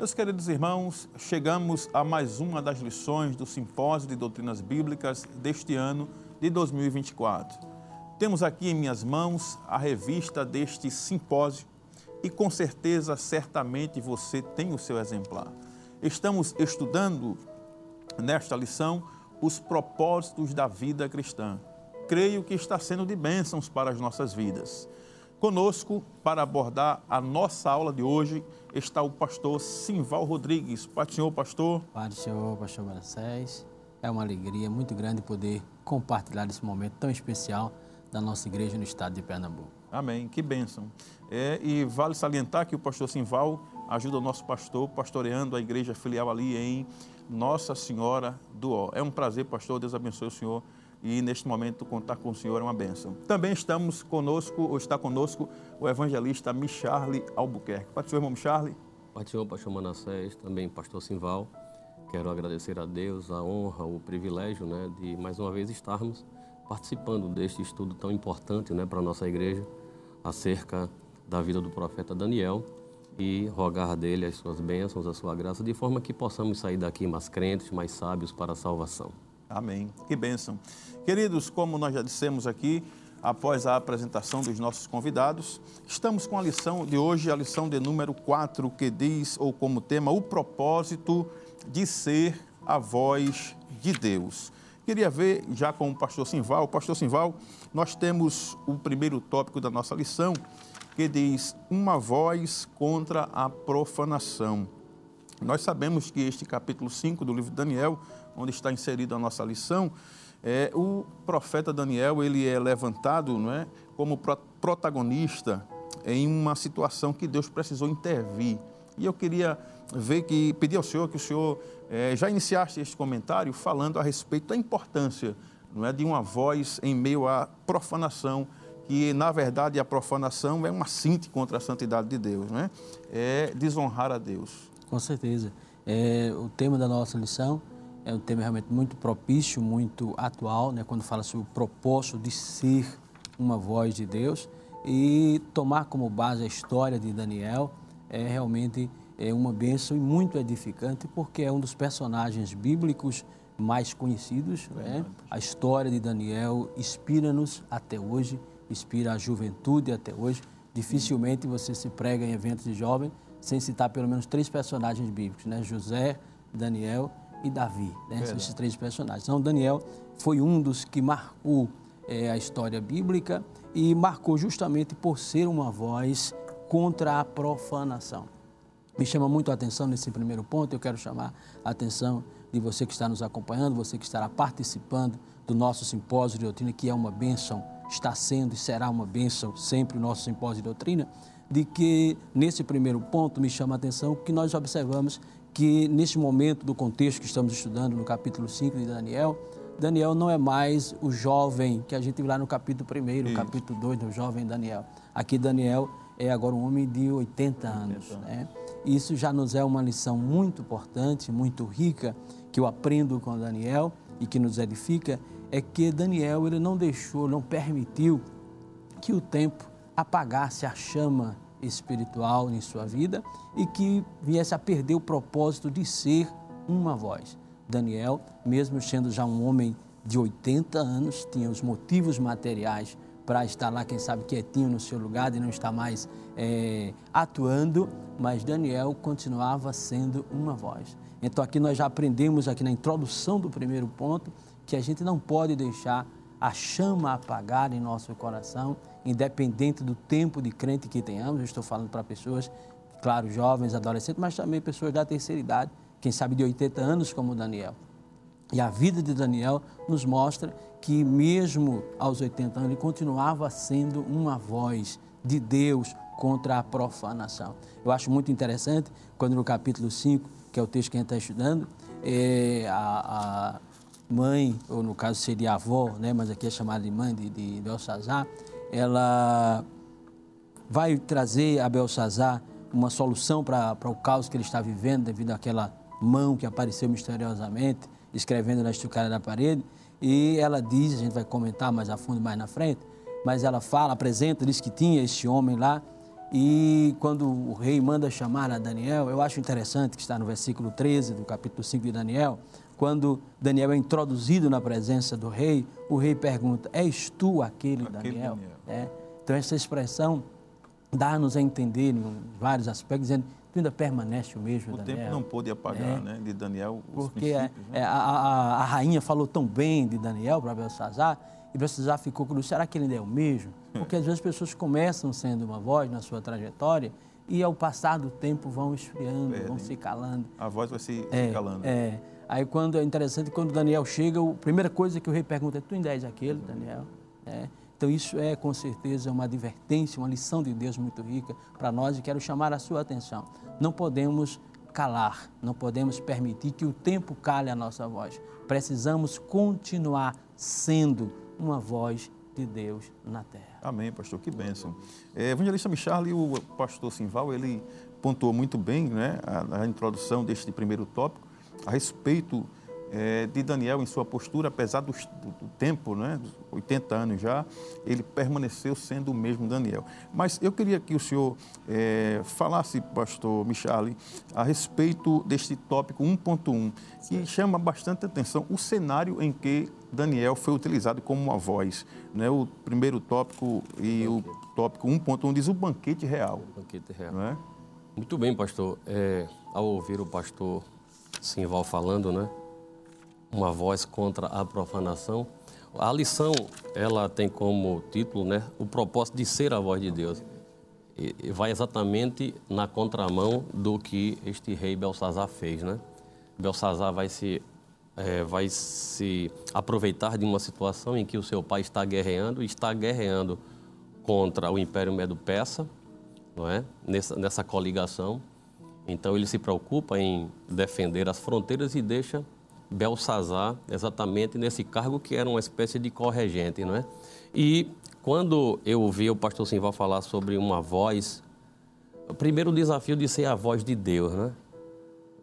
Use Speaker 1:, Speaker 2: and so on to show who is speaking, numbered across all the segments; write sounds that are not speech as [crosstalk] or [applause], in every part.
Speaker 1: Meus queridos irmãos, chegamos a mais uma das lições do Simpósio de Doutrinas Bíblicas deste ano de 2024. Temos aqui em minhas mãos a revista deste simpósio e com certeza, certamente você tem o seu exemplar. Estamos estudando nesta lição os propósitos da vida cristã. Creio que está sendo de bênçãos para as nossas vidas. Conosco, para abordar a nossa aula de hoje, está o pastor Simval Rodrigues. Pai do Senhor, pastor.
Speaker 2: Pai do Senhor, pastor Manassés. É uma alegria muito grande poder compartilhar esse momento tão especial da nossa igreja no estado de Pernambuco.
Speaker 1: Amém. Que bênção. É, e vale salientar que o pastor Simval ajuda o nosso pastor pastoreando a igreja filial ali em Nossa Senhora do Ó. É um prazer, pastor. Deus abençoe o senhor e neste momento contar com o Senhor é uma bênção. Também estamos conosco, ou está conosco, o evangelista Micharle Albuquerque. Pai do irmão Micharle.
Speaker 3: Pastor Manassés, também pastor Simval. Quero agradecer a Deus a honra, o privilégio né, de mais uma vez estarmos participando deste estudo tão importante né, para a nossa igreja acerca da vida do profeta Daniel e rogar dele as suas bênçãos, a sua graça, de forma que possamos sair daqui mais crentes, mais sábios para a salvação.
Speaker 1: Amém. Que bênção. Queridos, como nós já dissemos aqui, após a apresentação dos nossos convidados, estamos com a lição de hoje, a lição de número 4, que diz, ou como tema, o propósito de ser a voz de Deus. Queria ver, já com o pastor Simval, pastor Simval, nós temos o primeiro tópico da nossa lição, que diz, uma voz contra a profanação. Nós sabemos que este capítulo 5 do livro de Daniel onde está inserida a nossa lição, é, o profeta Daniel ele é levantado não é, como pro, protagonista em uma situação que Deus precisou intervir. E eu queria ver que, pedir ao Senhor que o Senhor é, já iniciasse este comentário falando a respeito da importância não é, de uma voz em meio à profanação, que na verdade a profanação é uma cinte contra a santidade de Deus, não é? é desonrar a Deus.
Speaker 2: Com certeza. É, o tema da nossa lição é um tema realmente muito propício, muito atual, né, quando fala sobre o propósito de ser uma voz de Deus e tomar como base a história de Daniel é realmente é uma bênção e muito edificante porque é um dos personagens bíblicos mais conhecidos. Né? A história de Daniel inspira-nos até hoje, inspira a juventude até hoje. Dificilmente você se prega em eventos de jovem sem citar pelo menos três personagens bíblicos, né? José, Daniel e Davi, né? esses três personagens. Então, Daniel foi um dos que marcou é, a história bíblica e marcou justamente por ser uma voz contra a profanação. Me chama muito a atenção nesse primeiro ponto, eu quero chamar a atenção de você que está nos acompanhando, você que estará participando do nosso simpósio de doutrina, que é uma bênção, está sendo e será uma bênção sempre o nosso simpósio de doutrina, de que nesse primeiro ponto me chama a atenção que nós observamos que neste momento do contexto que estamos estudando no capítulo 5 de Daniel, Daniel não é mais o jovem que a gente viu lá no capítulo 1, no capítulo 2 do jovem Daniel. Aqui Daniel é agora um homem de 80 anos. Né? Isso já nos é uma lição muito importante, muito rica, que eu aprendo com Daniel e que nos edifica, é que Daniel ele não deixou, não permitiu que o tempo apagasse a chama espiritual em sua vida e que viesse a perder o propósito de ser uma voz. Daniel, mesmo sendo já um homem de 80 anos, tinha os motivos materiais para estar lá, quem sabe, quietinho no seu lugar e não estar mais é, atuando, mas Daniel continuava sendo uma voz. Então aqui nós já aprendemos aqui na introdução do primeiro ponto que a gente não pode deixar a chama apagar em nosso coração independente do tempo de crente que tenhamos. Eu estou falando para pessoas, claro, jovens, adolescentes, mas também pessoas da terceira idade, quem sabe de 80 anos, como Daniel. E a vida de Daniel nos mostra que, mesmo aos 80 anos, ele continuava sendo uma voz de Deus contra a profanação. Eu acho muito interessante quando no capítulo 5, que é o texto que a gente está estudando, é, a, a, mãe, ou no caso seria a avó, né, mas aqui é chamada de mãe de, de Belsazar, ela vai trazer a Belsazar uma solução para o caos que ele está vivendo devido àquela mão que apareceu misteriosamente, escrevendo na estrucada da parede. E ela diz, a gente vai comentar mais a fundo mais na frente, mas ela fala, apresenta, diz que tinha este homem lá E quando o rei manda chamar a Daniel, eu acho interessante que está no versículo 13 do capítulo 5 de Daniel, quando Daniel é introduzido na presença do rei, o rei pergunta: És tu aquele, aquele Daniel? Daniel. É. Então, essa expressão dá-nos a entender em vários aspectos, dizendo tu ainda permanece o mesmo,
Speaker 1: o
Speaker 2: Daniel.
Speaker 1: O tempo não pôde apagar, é, né, de Daniel
Speaker 2: os Porque é, né? é, a, a, a, rainha falou tão bem de Daniel para Belsazar, e Belsazar ficou curioso, será que ele ainda é o mesmo? [laughs] Porque às vezes as pessoas começam sendo uma voz na sua trajetória e ao passar do tempo vão esfriando, vão se calando.
Speaker 1: A voz vai se, é, se calando.
Speaker 2: É. Aí quando é interessante, quando Daniel chega, a primeira coisa que o rei pergunta é, tu ainda és aquele, Daniel? É. Então, isso é com certeza uma advertência, uma lição de Deus muito rica para nós e quero chamar a sua atenção. Não podemos calar, não podemos permitir que o tempo cale a nossa voz. Precisamos continuar sendo uma voz de Deus na terra.
Speaker 1: Amém, pastor, que bênção. É, evangelista Michal e o pastor Simval, ele pontuou muito bem né, a, a introdução deste primeiro tópico a respeito é, de Daniel em sua postura, apesar do, do, tempo, né, 80 anos já, ele permaneceu sendo o mesmo Daniel. Mas eu queria que o senhor é, falasse, pastor Michali, a respeito deste tópico 1.1, que chama bastante atenção o cenário em que Daniel foi utilizado como uma voz. Né? O primeiro tópico e o tópico 1.1 diz o banquete real.
Speaker 3: O banquete real. É? Muito bem, pastor. É, ao ouvir o pastor Simval falando, né? Uma voz contra a profanação. A lição, ela tem como título, né, o propósito de ser a voz de Deus. E vai exatamente na contramão do que este rei Belsazar fez, né? Belsazar vai se é, vai se aproveitar de uma situação em que o seu pai está guerreando, está guerreando contra o Império Medo-Persa, não é? Nessa, nessa coligação. Então ele se preocupa em defender as fronteiras e deixa Belsazar exatamente nesse cargo que era uma espécie de corregente, não é? E quando eu ouvi o pastor Simval falar sobre uma voz, o primeiro desafio de ser a voz de Deus, né?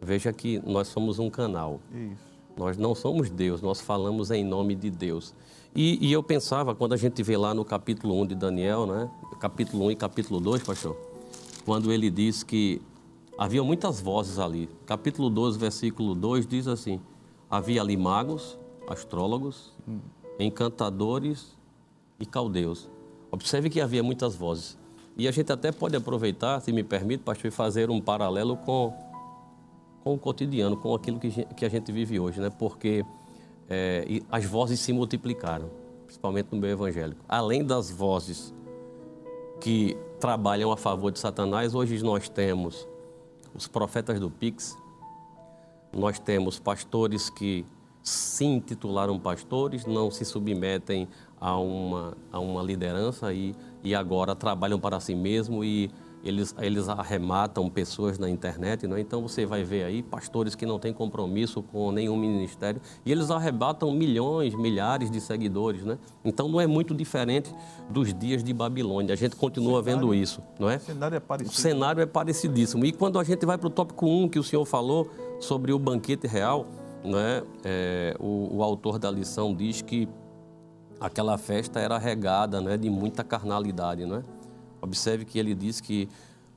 Speaker 3: Veja que nós somos um canal. Isso. Nós não somos Deus, nós falamos em nome de Deus. E, e, eu pensava, quando a gente vê lá no capítulo 1 de Daniel, né? capítulo 1 e capítulo 2, pastor, quando ele diz que havia muitas vozes ali. Capítulo 12, versículo 2 diz assim: Havia ali magos, astrólogos, encantadores e caldeus. Observe que havia muitas vozes. E a gente até pode aproveitar, se me permite, pastor, fazer um paralelo com, com o cotidiano, com aquilo que, que a gente vive hoje, né? Porque é, as vozes se multiplicaram, principalmente no meio evangélico. Além das vozes que trabalham a favor de Satanás, hoje nós temos os profetas do Pix, nós temos pastores que se intitularam pastores, não se submetem a uma, a uma liderança e, e agora trabalham para si mesmo e eles, eles arrematam pessoas na internet, não é? então você vai ver aí pastores que não têm compromisso com nenhum ministério e eles arrebatam milhões, milhares de seguidores, né? Então não é muito diferente dos dias de Babilônia. A gente continua cenário, vendo isso, não é? O
Speaker 1: cenário é parecido.
Speaker 3: O cenário é parecidíssimo. E quando a gente vai para o tópico 1 que o senhor falou sobre o banquete real, né? É, o, o autor da lição diz que aquela festa era regada, né, de muita carnalidade, não é? Observe que ele diz que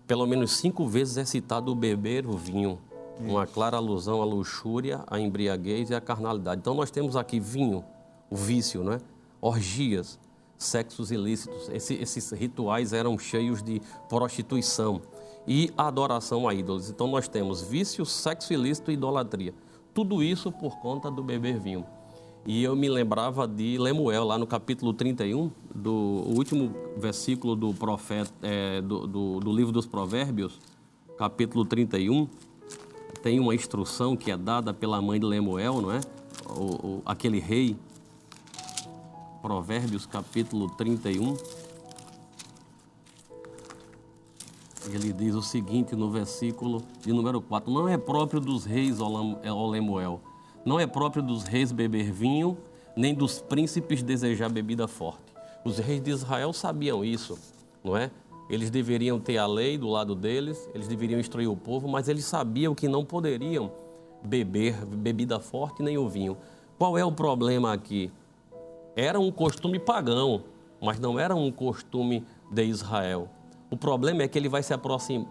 Speaker 3: pelo menos cinco vezes é citado o beber o vinho, uma clara alusão à luxúria, à embriaguez e à carnalidade. Então nós temos aqui vinho, o vício, né? orgias, sexos ilícitos. Esse, esses rituais eram cheios de prostituição e adoração a ídolos. Então nós temos vício, sexo ilícito e idolatria. Tudo isso por conta do beber vinho. E eu me lembrava de Lemuel, lá no capítulo 31, do último versículo do, profeta, é, do, do, do, livro dos Provérbios, capítulo 31, tem uma instrução que é dada pela mãe de Lemuel, não é? O, o, aquele rei. Provérbios, capítulo 31. Ele diz o seguinte no versículo de número 4: Não é próprio dos reis, ó Lemuel não é próprio dos reis beber vinho, nem dos príncipes desejar bebida forte. Os reis de Israel sabiam isso, não é? Eles deveriam ter a lei do lado deles, eles deveriam instruir o povo, mas eles sabiam que não poderiam beber bebida forte nem o vinho. Qual é o problema aqui? Era um costume pagão, mas não era um costume de Israel. O problema é que ele vai se,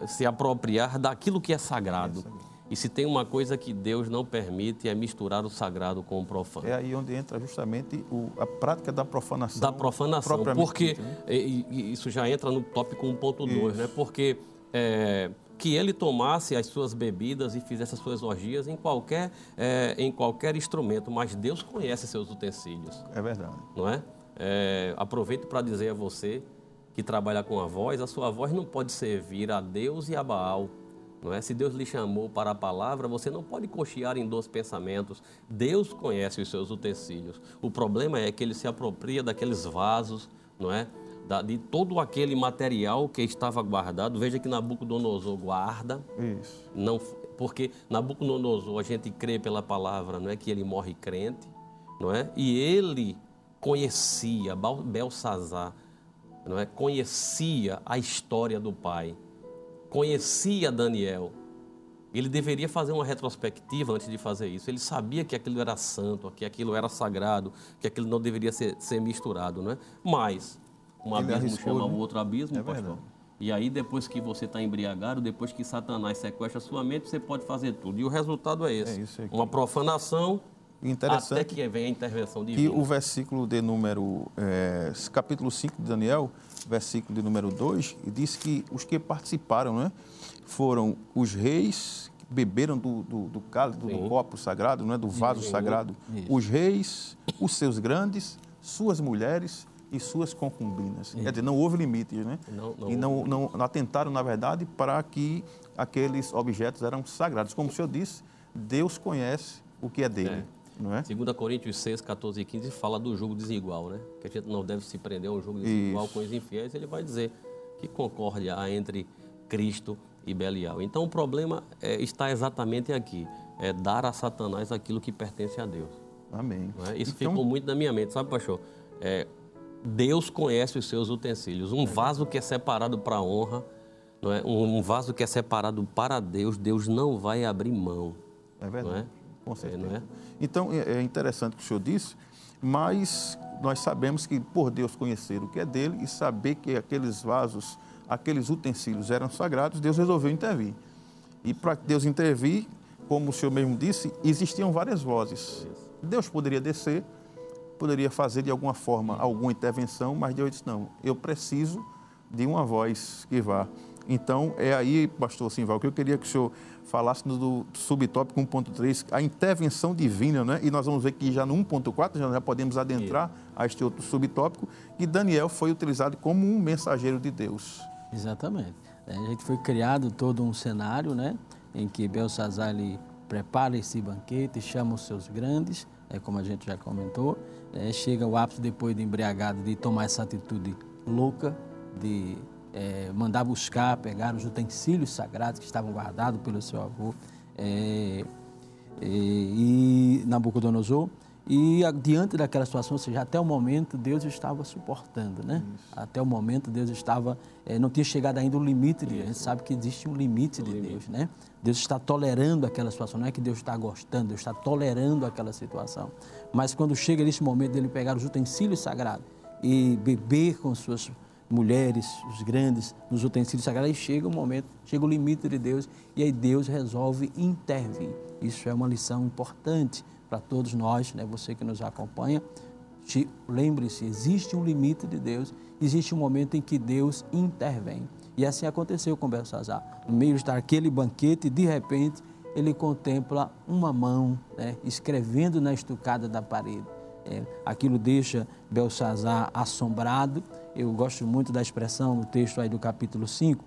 Speaker 3: se apropriar daquilo que é sagrado. E se tem uma coisa que Deus não permite é misturar o sagrado com o profano.
Speaker 1: É aí onde entra justamente o, a prática da profanação.
Speaker 3: Da profanação, porque né? e, e isso já entra no tópico 1.2, né? Porque é, que ele tomasse as suas bebidas e fizesse as suas orgias em qualquer, é, em qualquer instrumento, mas Deus conhece seus utensílios.
Speaker 1: É verdade.
Speaker 3: Não é? é aproveito para dizer a você que trabalha com a voz, a sua voz não pode servir a Deus e a Baal. Não é? Se Deus lhe chamou para a palavra, você não pode cochear em dois pensamentos. Deus conhece os seus utensílios. O problema é que ele se apropria daqueles vasos, não é? De todo aquele material que estava guardado. Veja que Nabucodonosor guarda.
Speaker 1: Isso.
Speaker 3: Não, porque Nabucodonosor, a gente crê pela palavra, não é que ele morre crente, não é? E ele conhecia Belsazar, não é? Conhecia a história do pai conhecia Daniel. Ele deveria fazer uma retrospectiva antes de fazer isso. Ele sabia que aquilo era santo, que aquilo era sagrado, que aquilo não deveria ser, ser misturado, não é? Mas um Ele abismo arriscou, chama o né? outro abismo, é pastor. Verdade. E aí, depois que você está embriagado, depois que Satanás sequestra a sua mente, você pode fazer tudo. E o resultado é esse: é uma profanação
Speaker 1: Interessante
Speaker 3: até que vem a intervenção divina.
Speaker 1: Que o versículo de número, é, capítulo 5 de Daniel, versículo de número 2, diz que os que participaram né, foram os reis que beberam do, do, do cálice, do, do, copo sagrado, né, do vaso Sim. sagrado, os reis, os seus grandes, suas mulheres e suas concubinas. Quer dizer, não houve limites, né? Não, não e não, não, não atentaram, na verdade, para que aqueles objetos eram sagrados. Como o senhor disse, Deus conhece o que é dele. É. Não é?
Speaker 3: 2 Coríntios 6, 14 e 15 fala do jogo desigual, né? Que a gente não deve se prender a um jogo desigual Isso. com os infiéis. Ele vai dizer que concórdia há entre Cristo e Belial. Então o problema é, está exatamente aqui: é dar a Satanás aquilo que pertence a Deus.
Speaker 1: Amém.
Speaker 3: É? Isso então... ficou muito na minha mente, sabe, pastor? É, Deus conhece os seus utensílios. Um vaso que é separado para a honra, não é? um vaso que é separado para Deus, Deus não vai abrir mão.
Speaker 1: É verdade. Não é? Com certeza. É, não é? Então, é, é interessante o que o senhor disse, mas nós sabemos que por Deus conhecer o que é dele e saber que aqueles vasos, aqueles utensílios eram sagrados, Deus resolveu intervir. E para Deus intervir, como o senhor mesmo disse, existiam várias vozes. Deus poderia descer, poderia fazer de alguma forma alguma intervenção, mas Deus disse: não, eu preciso de uma voz que vá. Então, é aí, pastor Simval, que eu queria que o senhor falasse do subtópico 1.3, a intervenção divina, né? E nós vamos ver que já no 1.4 já, já podemos adentrar a este outro subtópico, que Daniel foi utilizado como um mensageiro de Deus.
Speaker 2: Exatamente. É, a gente foi criado todo um cenário, né? Em que Belsazar ele prepara esse banquete, chama os seus grandes, é como a gente já comentou, é, chega o ápice depois de embriagado de tomar essa atitude louca de é, mandar buscar, pegar os utensílios sagrados que estavam guardados pelo seu avô é, é, e Nabucodonosor. E diante daquela situação, ou seja, até o momento Deus estava suportando, né? Isso. Até o momento Deus estava, é, não tinha chegado ainda o limite de Deus. A gente sabe que existe um limite de Deus, né? Deus está tolerando aquela situação, não é que Deus está gostando, Deus está tolerando aquela situação. Mas quando chega nesse momento dele pegar os utensílios sagrados e beber com suas mulheres, os grandes, nos utensílios sagrados, e chega o momento, chega o limite de Deus, e aí Deus resolve intervir. Isso é uma lição importante para todos nós, né? você que nos acompanha. Lembre-se, existe um limite de Deus, existe um momento em que Deus intervém. E assim aconteceu com Belsazar. No meio daquele banquete, de repente, ele contempla uma mão né, escrevendo na estucada da parede. É, aquilo deixa Belsazar assombrado eu gosto muito da expressão no texto aí do capítulo 5,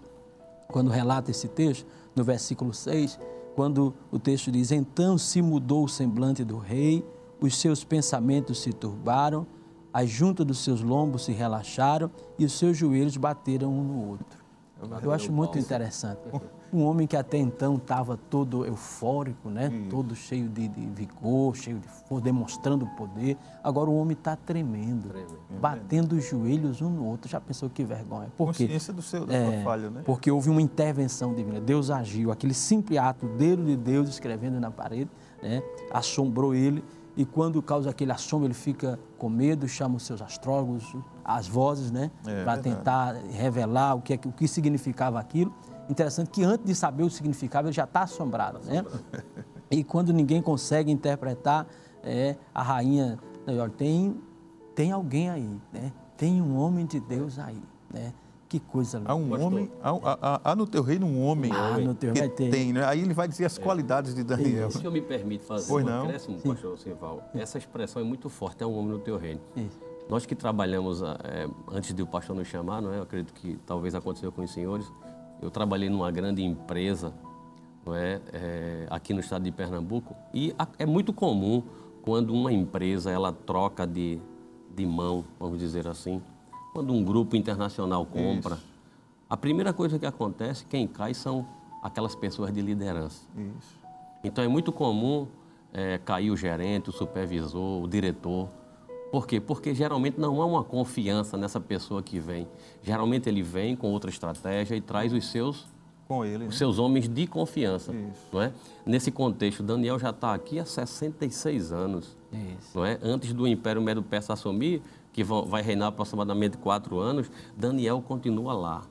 Speaker 2: quando relata esse texto, no versículo 6, quando o texto diz: Então se mudou o semblante do rei, os seus pensamentos se turbaram, as juntas dos seus lombos se relaxaram e os seus joelhos bateram um no outro. Eu acho muito interessante. [laughs] Um homem que até então estava todo eufórico, né? Todo cheio de, de vigor, cheio de força, demonstrando poder. Agora o homem está tremendo, batendo os joelhos um no outro. Já pensou que vergonha? Por quê?
Speaker 1: Consciência do seu, da
Speaker 2: É,
Speaker 1: sua falha, né?
Speaker 2: Porque houve uma intervenção divina. Deus agiu. Aquele simples ato, o dedo de Deus escrevendo na parede, né, assombrou ele. E quando causa aquele assombro, ele fica com medo, chama os seus astrólogos, as vozes, né?
Speaker 1: É,
Speaker 2: para tentar revelar o que, é que- o que significava aquilo. Interessante que antes de saber o significado, ele já está assombrado, né? E quando ninguém consegue interpretar, é, a rainha, né, olha, tem, tem alguém aí, né? Tem um homem de Deus aí, né? Que coisa linda.
Speaker 1: Há um
Speaker 3: Pastor.
Speaker 1: homem, há, há- há- há no teu reino um homem
Speaker 2: Ah, no teu
Speaker 1: que
Speaker 2: reino tem.
Speaker 1: tem, né? Aí ele vai dizer as qualidades de Daniel.
Speaker 3: Se eu me permite fazer
Speaker 1: Pois
Speaker 3: um
Speaker 1: não.
Speaker 3: acréscimo, pastor essa expressão é muito forte, é um homem no teu reino.
Speaker 2: Isso.
Speaker 3: Nós que trabalhamos, ah, eh, antes de o pastor nos chamar, não é? eu acredito que talvez aconteceu com os senhores, eu trabalhei numa grande empresa não é? Eh, aqui no estado de Pernambuco e a- é muito comum quando uma empresa ela troca de, de mão, vamos dizer assim, quando um grupo internacional compra, a primeira coisa que acontece, quem cai são aquelas pessoas de liderança.
Speaker 1: Isso.
Speaker 3: Então é muito comum eh, cair o gerente, o supervisor, o diretor. Por quê? Porque geralmente não há uma confiança nessa pessoa que vem. Geralmente ele vem com outra estratégia e traz os seus,
Speaker 1: Com ele, né?
Speaker 3: os seus homens de confiança.
Speaker 1: Isso.
Speaker 3: Não é? Nesse contexto, Daniel já está aqui há 66 anos.
Speaker 2: Isso.
Speaker 3: Não é? Antes do Império Medo-Persa assumir, que vai reinar aproximadamente quatro anos, Daniel continua lá.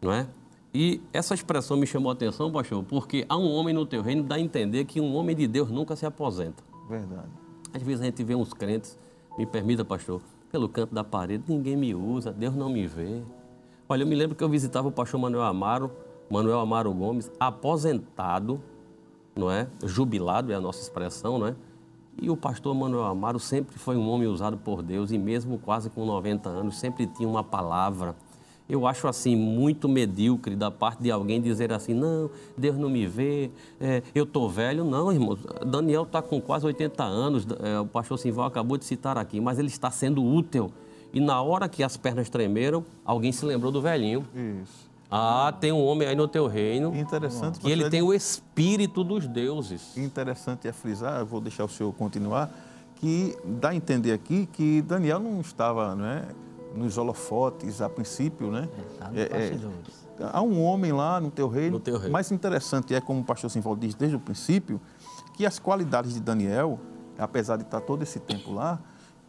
Speaker 3: Não é? E essa expressão me chamou a atenção, pastor, porque há um homem no teu reino, dá a entender que um homem de Deus nunca se aposenta.
Speaker 1: Verdade.
Speaker 3: Às vezes a gente vê uns crentes, me permita, pastor, pelo canto da parede, ninguém me usa, Deus não me vê. Olha, eu me lembro que eu visitava o pastor Manuel Amaro, Manuel Amaro Gomes, aposentado, não é? Jubilado é a nossa expressão, não é? E o pastor Manuel Amaro sempre foi um homem usado por Deus e mesmo quase com 90 anos sempre tinha uma palavra. Eu acho assim muito medíocre da parte de alguém dizer assim, não, Deus não me vê, é, eu tô velho. Não, irmãos, Daniel está com quase 80 anos, é, o pastor Simval acabou de citar aqui, mas ele está sendo útil. E na hora que as pernas tremeram, alguém se lembrou do velhinho.
Speaker 1: Isso.
Speaker 3: Ah, tem um homem aí no teu reino
Speaker 1: Interessante.
Speaker 3: que ele tem o espírito dos deuses.
Speaker 1: Interessante é frisar, vou deixar o senhor continuar, que dá a entender aqui que Daniel não estava né, nos holofotes a princípio, né? É, é,
Speaker 2: bastidores.
Speaker 1: Há um homem lá no teu reino.
Speaker 3: No teu reino.
Speaker 1: Mais interessante é, como o pastor Simval diz desde o princípio, que as qualidades de Daniel, apesar de estar todo esse tempo lá,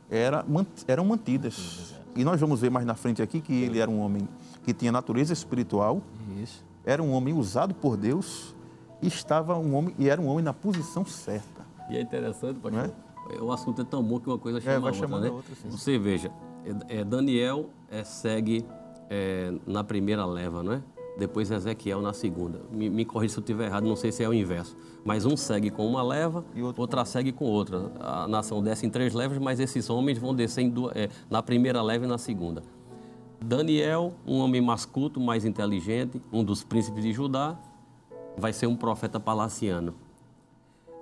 Speaker 1: era, eram mantidas. E nós vamos ver mais na frente aqui que ele era um homem que tinha natureza espiritual,
Speaker 2: Isso.
Speaker 1: era um homem usado por Deus e estava um homem e era um homem na posição certa.
Speaker 3: E é interessante, pastor.
Speaker 1: Não
Speaker 3: O assunto é tão bom que uma coisa chama
Speaker 1: vai
Speaker 3: a outra, né?
Speaker 1: a outra, sim.
Speaker 3: Você veja, é, é, Daniel é, segue é, na primeira leva, não é? Depois Ezequiel na segunda. Me, me corrija se eu estiver errado, não sei se é o inverso. Mas um segue com uma leva,
Speaker 1: outro
Speaker 3: outra segue com outra. A nação desce em três levas, mas esses homens vão descer duas, é, na primeira leva e na segunda. Daniel, um homem mais culto, mais inteligente, um dos príncipes de Judá, vai ser um profeta palaciano.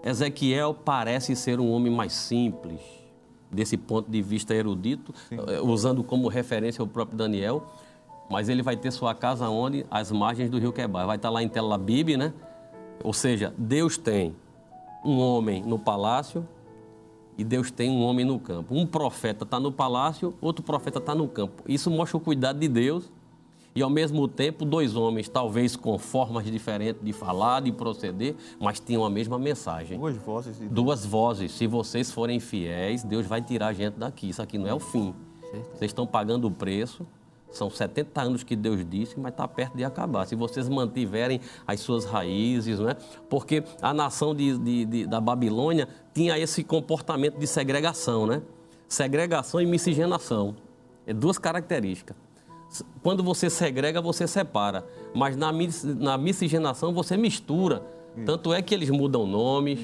Speaker 3: Ezequiel parece ser um homem mais simples, desse ponto de vista erudito, eh, usando como referência o próprio Daniel, mas ele vai ter sua casa onde? Às margens do rio Quebar. Vai estar lá em Tel Abib, né? Ou seja, Deus tem um homem no palácio e Deus tem um homem no campo. Um profeta está no palácio, outro profeta está no campo. Isso mostra o cuidado de Deus e, ao mesmo tempo, dois homens, talvez com formas diferentes de falar, de proceder, mas tinham a mesma mensagem.
Speaker 1: Duas vozes de
Speaker 3: Duas vozes. Se vocês forem fiéis, Deus vai tirar a gente daqui. Isso aqui não é o fim. Vocês estão pagando o preço. São 70 anos que Deus disse, mas está perto de acabar. Se vocês mantiverem as suas raízes, não é? Porque a nação de, de- de- da Babilônia tinha esse comportamento de segregação, né? Segregação e miscigenação. É duas características. Quando você segrega, você separa. Mas na, mis- na miscigenação, você mistura. Tanto é que eles mudam nomes,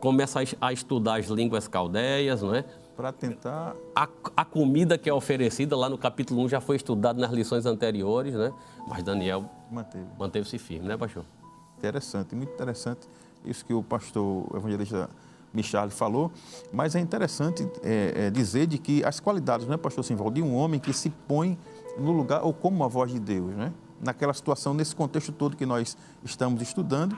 Speaker 3: começam a a estudar as línguas caldeias, não é?
Speaker 1: para tentar
Speaker 3: A, a comida que é oferecida lá no capítulo 1 já foi estudado nas lições anteriores, né? Mas Daniel
Speaker 1: manter.
Speaker 3: manteve-se firme, né, pastor?
Speaker 1: Interessante, muito interessante isso que o pastor evangelista Michal falou, mas é interessante é, é, dizer de que as qualidades, né, pastor Simval, de um homem que se põe no lugar ou como a voz de Deus, né? naquela situação, nesse contexto todo que nós estamos estudando.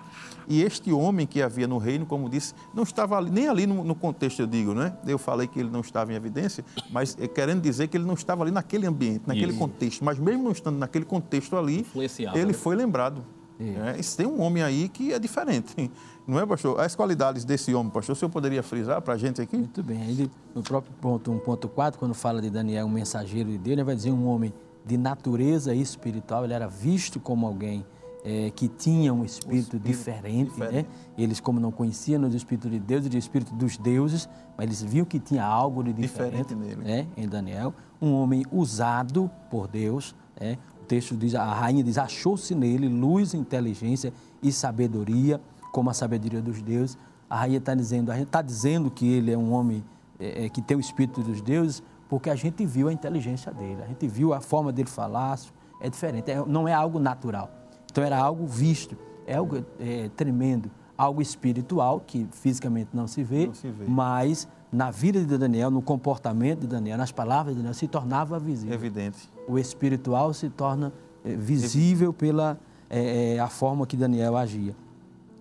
Speaker 1: E este homem que havia no reino, como disse, não estava ali, nem ali no, no, contexto, eu digo, né? Eu falei que ele não estava em evidência, mas é, querendo dizer que ele não estava ali naquele ambiente, naquele Isso. contexto. Mas mesmo não estando naquele contexto ali, ele né? foi lembrado. É, tem um homem aí que é diferente. Não é, pastor? As qualidades desse homem, pastor, o senhor poderia frisar para a gente aqui?
Speaker 2: Muito bem. Ele, no próprio ponto 1.4, quando fala de Daniel, um mensageiro de Deus, ele vai dizer um homem de natureza espiritual, ele era visto como alguém é, que tinha um espírito, espírito diferente, né? diferente, né? Eles, como não conheciam o Espírito de Deus e o Espírito dos deuses, mas eles viam que tinha algo de diferente, diferente nele. Né? em Daniel. Um homem usado por Deus, né? o texto diz, a rainha diz, achou-se nele luz, inteligência e sabedoria, como a sabedoria dos deuses. A rainha está dizendo, a gente está dizendo que ele é um homem é, é, que tem o Espírito dos deuses, porque a gente viu a inteligência dele, a gente viu a forma dele falar, é diferente, é, não é algo natural. Então era algo visto, é algo é, tremendo, algo espiritual que fisicamente não se, vê, não se vê, mas na vida de Daniel, no comportamento de Daniel, nas palavras de Daniel, se tornava visível.
Speaker 1: Evidente.
Speaker 2: O espiritual se torna é, visível pela é, a forma que Daniel agia.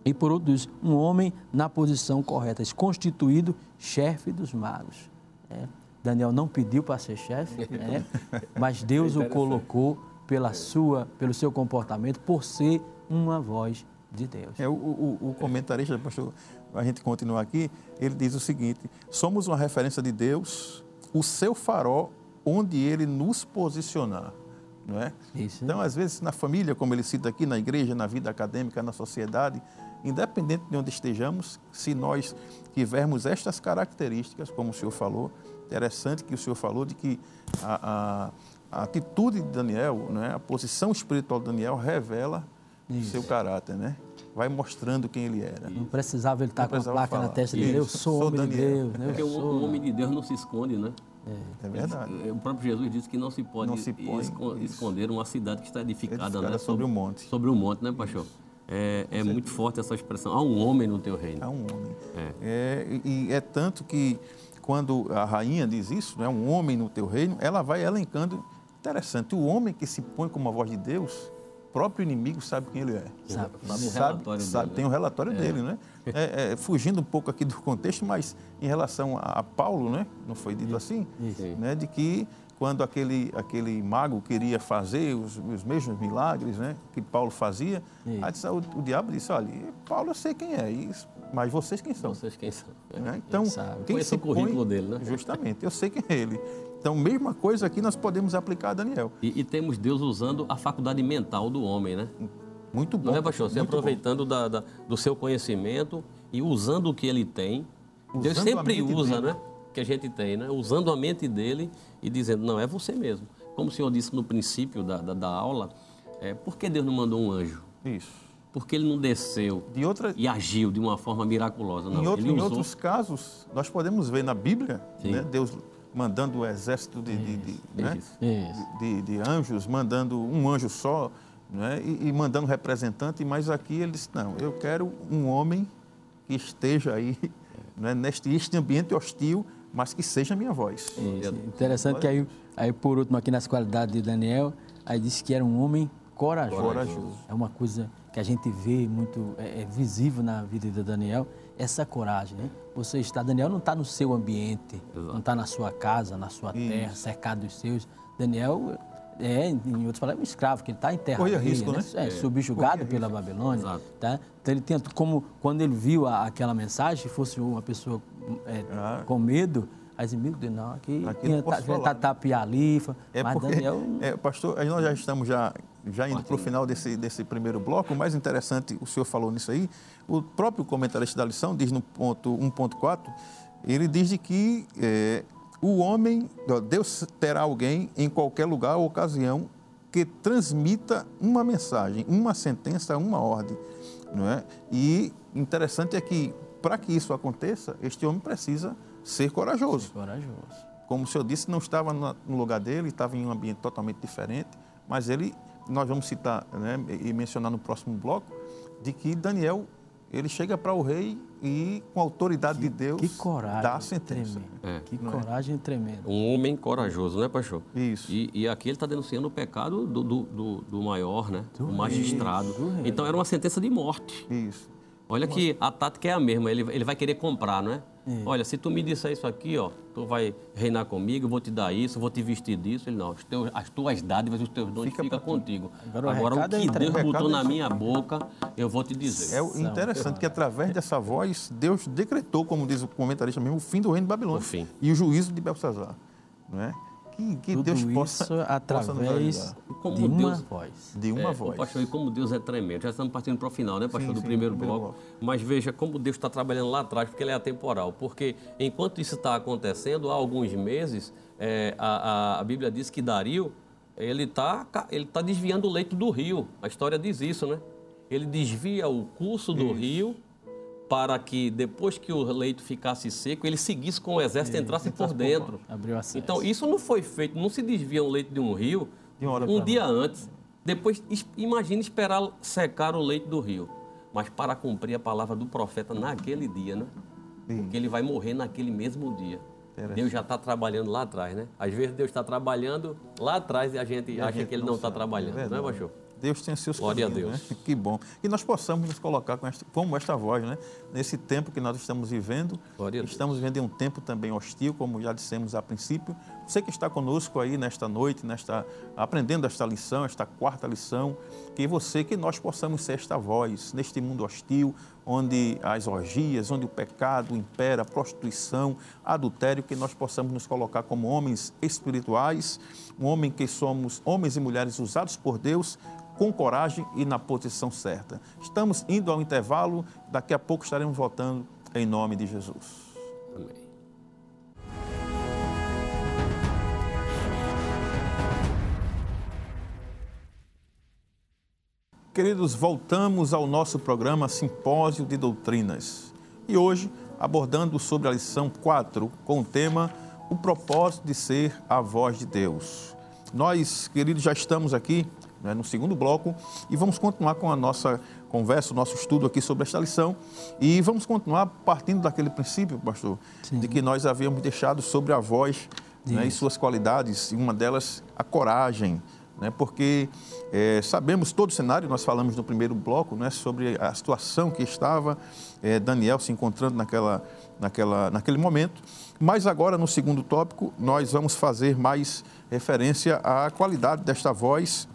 Speaker 2: E por outro, um homem na posição correta, constituído chefe dos magos. É. Daniel não pediu para ser chefe, né? [laughs] mas Deus o colocou pela sua, pelo seu comportamento, por ser uma voz de Deus.
Speaker 1: É, o, o, o comentarista, pastor, a gente continuar aqui, ele diz o seguinte: somos uma referência de Deus, o seu farol onde ele nos posicionar. Não é? Isso. Então, às vezes, na família, como ele cita aqui, na igreja, na vida acadêmica, na sociedade, independente de onde estejamos, se nós tivermos estas características, como o senhor falou, interessante que o senhor falou de que a, a, a atitude de Daniel, né, a posição espiritual de Daniel revela o seu caráter, né? Vai mostrando quem ele era.
Speaker 2: Não precisava ele estar com a placa falar. na testa dele, eu sou, sou homem Daniel. de Deus. Né?
Speaker 3: Porque o homem de Deus não se esconde, né?
Speaker 1: É, é verdade.
Speaker 3: O próprio Jesus disse que não se pode não se esconder uma cidade que está edificada, edificada
Speaker 1: né? sobre o um monte.
Speaker 3: Sobre o um monte, né, pastor? É, é muito forte essa expressão. Há um homem no teu reino.
Speaker 1: Há um homem. É. é e é tanto que quando a rainha diz isso, né, um homem no teu reino, ela vai elencando. Interessante, o homem que se põe como a voz de Deus, o próprio inimigo sabe quem ele é.
Speaker 3: Sabe, sabe, sabe, sabe
Speaker 1: dele, tem o um relatório é. dele, né? É, é, fugindo um pouco aqui do contexto, mas em relação a, a Paulo, né? Não foi dito assim? Né, de que quando aquele, aquele mago queria fazer os, os mesmos milagres né, que Paulo fazia, disse, o, o, diabo disse, olha, Paulo eu sei quem é, isso, mas vocês quem são?
Speaker 3: Vocês quem são.
Speaker 1: Né? Então, quem
Speaker 3: se o currículo põe, dele, né?
Speaker 1: Justamente, eu sei quem é ele. Então, mesma coisa aqui nós podemos aplicar a Daniel.
Speaker 3: E, e temos Deus usando a faculdade mental do homem, né?
Speaker 1: Muito bom. Não
Speaker 3: é, pastor? Você aproveitando da, da, do seu conhecimento e usando o que ele tem. Usando Deus sempre usa, dele. né? Que a gente tem, né? usando a mente dele e dizendo, não, é você mesmo. Como o senhor disse no princípio da, da, da aula, é, por que Deus não mandou um anjo?
Speaker 1: Isso.
Speaker 3: Porque ele não desceu de outra... e agiu de uma forma miraculosa. Não,
Speaker 1: em, outro,
Speaker 3: em
Speaker 1: usou... outros casos, nós podemos ver na Bíblia, né? Deus mandando um exército de, de, de, né? de anjos, mandando um anjo só, né? e, e mandando representante, mas aqui ele disse, não, eu quero um homem que esteja aí [laughs] né? neste este ambiente hostil, mas que seja a minha voz.
Speaker 2: Isso. Interessante que aí, aí, por último, aqui nas qualidades de Daniel, aí disse que era um homem corajoso. corajoso. É uma coisa que a gente vê muito, é, é visível na vida de Daniel, essa coragem, né? Você está, Daniel não está no seu ambiente, Exato. não está na sua casa, na sua Isso. terra, cercado dos seus. Daniel é, em outras palavras, um escravo, que ele está em terra
Speaker 1: Corria risco, né?
Speaker 2: né? É, subjugado pela. Babilônia. Exato. Tá? Então ele tenta, como quando ele viu a, aquela mensagem, fosse uma pessoa é, ah. com medo, disse, meu Deus, não, aqui, aqui tinha tá, tapiar ali,
Speaker 1: é mas porque, Daniel... É, pastor, nós já estamos já, já indo para o final desse, desse primeiro bloco, o mais interessante, o senhor falou nisso aí, o próprio comentarista da lição diz no ponto 1.4, ele diz que é, o homem, Deus terá alguém em qualquer lugar ou ocasião que transmita uma mensagem, uma sentença, uma ordem, não é? E interessante é que para que isso aconteça, este homem precisa ser corajoso. Ser
Speaker 2: corajoso.
Speaker 1: Como o senhor disse, não estava no lugar dele, estava em um ambiente totalmente diferente, mas ele, nós vamos citar né, e mencionar no próximo bloco, de que Daniel ele chega para o rei e, com a autoridade
Speaker 2: que,
Speaker 1: de Deus,
Speaker 2: que coragem
Speaker 1: dá a sentença.
Speaker 3: É.
Speaker 2: Que coragem tremenda.
Speaker 3: Um homem corajoso, né, pastor?
Speaker 1: Isso.
Speaker 3: E, e aqui ele está denunciando o pecado do, do, do, do maior, né? Do, magistrado.
Speaker 2: do rei.
Speaker 3: então era uma sentença de morte.
Speaker 1: Isso.
Speaker 3: Olha que a tática é a mesma, ele, ele vai querer comprar, não é? Olha, se tu me disser isso aqui, ó, tu vai reinar comigo, eu vou te dar isso, eu vou te vestir disso. Ele não, teus, as tuas dádivas, os teus dons
Speaker 1: Fica
Speaker 3: ficam
Speaker 1: tu.
Speaker 3: contigo.
Speaker 2: Agora, o
Speaker 3: Agora, o
Speaker 2: é
Speaker 3: que. Deus
Speaker 1: O
Speaker 3: botou na
Speaker 1: é
Speaker 3: minha boca, eu vou te dizer.
Speaker 1: É interessante que através dessa voz, Deus decretou, como diz o comentarista mesmo, o fim do reino de Babilônia.
Speaker 3: O fim.
Speaker 1: E o juízo de Belsazar. Não é? Que, que
Speaker 2: Tudo
Speaker 1: Deus
Speaker 2: isso
Speaker 1: possa, possa nos
Speaker 2: através.
Speaker 3: Como
Speaker 2: de uma
Speaker 3: Deus-
Speaker 2: voz.
Speaker 1: de uma
Speaker 3: É,
Speaker 1: voz.
Speaker 3: pastor, e como Deus é tremendo. Já estamos partindo para o final, né, pastor,
Speaker 1: Sim,
Speaker 3: do
Speaker 1: sim,
Speaker 3: primeiro,
Speaker 1: primeiro
Speaker 3: bloco. Mas veja como Deus está trabalhando lá atrás, porque ele é atemporal. Porque enquanto isso está acontecendo, há alguns meses, é, a, a- a Bíblia diz que Dario, ele está ele tá desviando o leito do rio. A história diz isso, né? Ele desvia o curso do rio para que depois que o leito ficasse seco, ele seguisse com o exército e entrasse por dentro.
Speaker 2: Abriu acesso.
Speaker 3: Então, isso não foi feito, não se desvia um leito de um rio
Speaker 1: De
Speaker 3: um dia antes. Depois, imagine esperar secar o leito do rio. Mas para cumprir a palavra do profeta naquele dia, né?
Speaker 1: Sim.
Speaker 3: Porque ele vai morrer naquele mesmo dia. Deus já está trabalhando lá atrás, né? Às vezes Deus está trabalhando lá atrás e a gente
Speaker 1: E a
Speaker 3: acha
Speaker 1: gente
Speaker 3: que ele
Speaker 1: não
Speaker 3: está trabalhando,
Speaker 1: é
Speaker 3: não é. Baixou?
Speaker 1: Deus tem seus
Speaker 3: Glória a
Speaker 1: caminhos,
Speaker 3: Deus.
Speaker 1: né? [laughs] Que bom. Que nós possamos nos colocar com esta, como esta voz, né? Nesse tempo que nós estamos vivendo.
Speaker 3: Glória a Deus.
Speaker 1: Estamos vivendo em um tempo também hostil, como já dissemos a princípio. Você que está conosco aí nesta noite, nesta aprendendo esta lição, esta quarta lição, que você, que nós possamos ser esta voz neste mundo hostil, onde as orgias, onde o pecado impera, a prostituição, adultério, que nós possamos nos colocar como homens espirituais, um homem que somos homens e mulheres usados por Deus com coragem e na posição certa. Estamos indo ao intervalo, daqui a pouco estaremos voltando em nome de Jesus.
Speaker 3: Amém.
Speaker 1: Queridos, voltamos ao nosso programa Simpósio de Doutrinas. E hoje, abordando sobre a lição 4, com o tema O propósito de ser a voz de Deus. Nós, queridos, já estamos aqui né, no segundo bloco. E vamos continuar com a nossa conversa, o nosso estudo aqui sobre esta lição. E vamos continuar partindo daquele princípio, pastor, de que nós havíamos deixado sobre a voz né, e suas qualidades, e uma delas, a coragem né, porque eh, sabemos todo o cenário, nós falamos no primeiro bloco né, sobre a situação que estava eh, Daniel se encontrando naquela, naquela, naquele momento, mas agora no segundo tópico nós vamos fazer mais referência à qualidade desta voz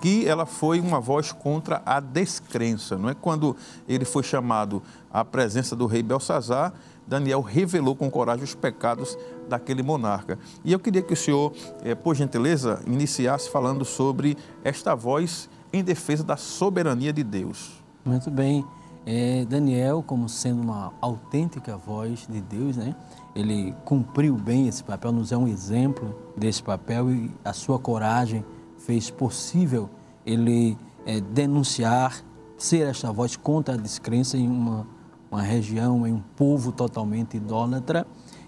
Speaker 1: que ela foi uma voz contra a descrença. Não é quando ele foi chamado à presença do rei Belsazar, Daniel revelou com coragem os pecados daquele monarca. E eu queria que o senhor, eh, por gentileza, iniciasse falando sobre esta voz em defesa da soberania de Deus.
Speaker 2: Muito bem. É, Daniel, como sendo uma autêntica voz de Deus, né? ele cumpriu bem esse papel, nos é um exemplo desse papel e a sua coragem fez possível ele é, denunciar, ser esta voz contra a descrença em uma, uma região, em um povo totalmente idólatra.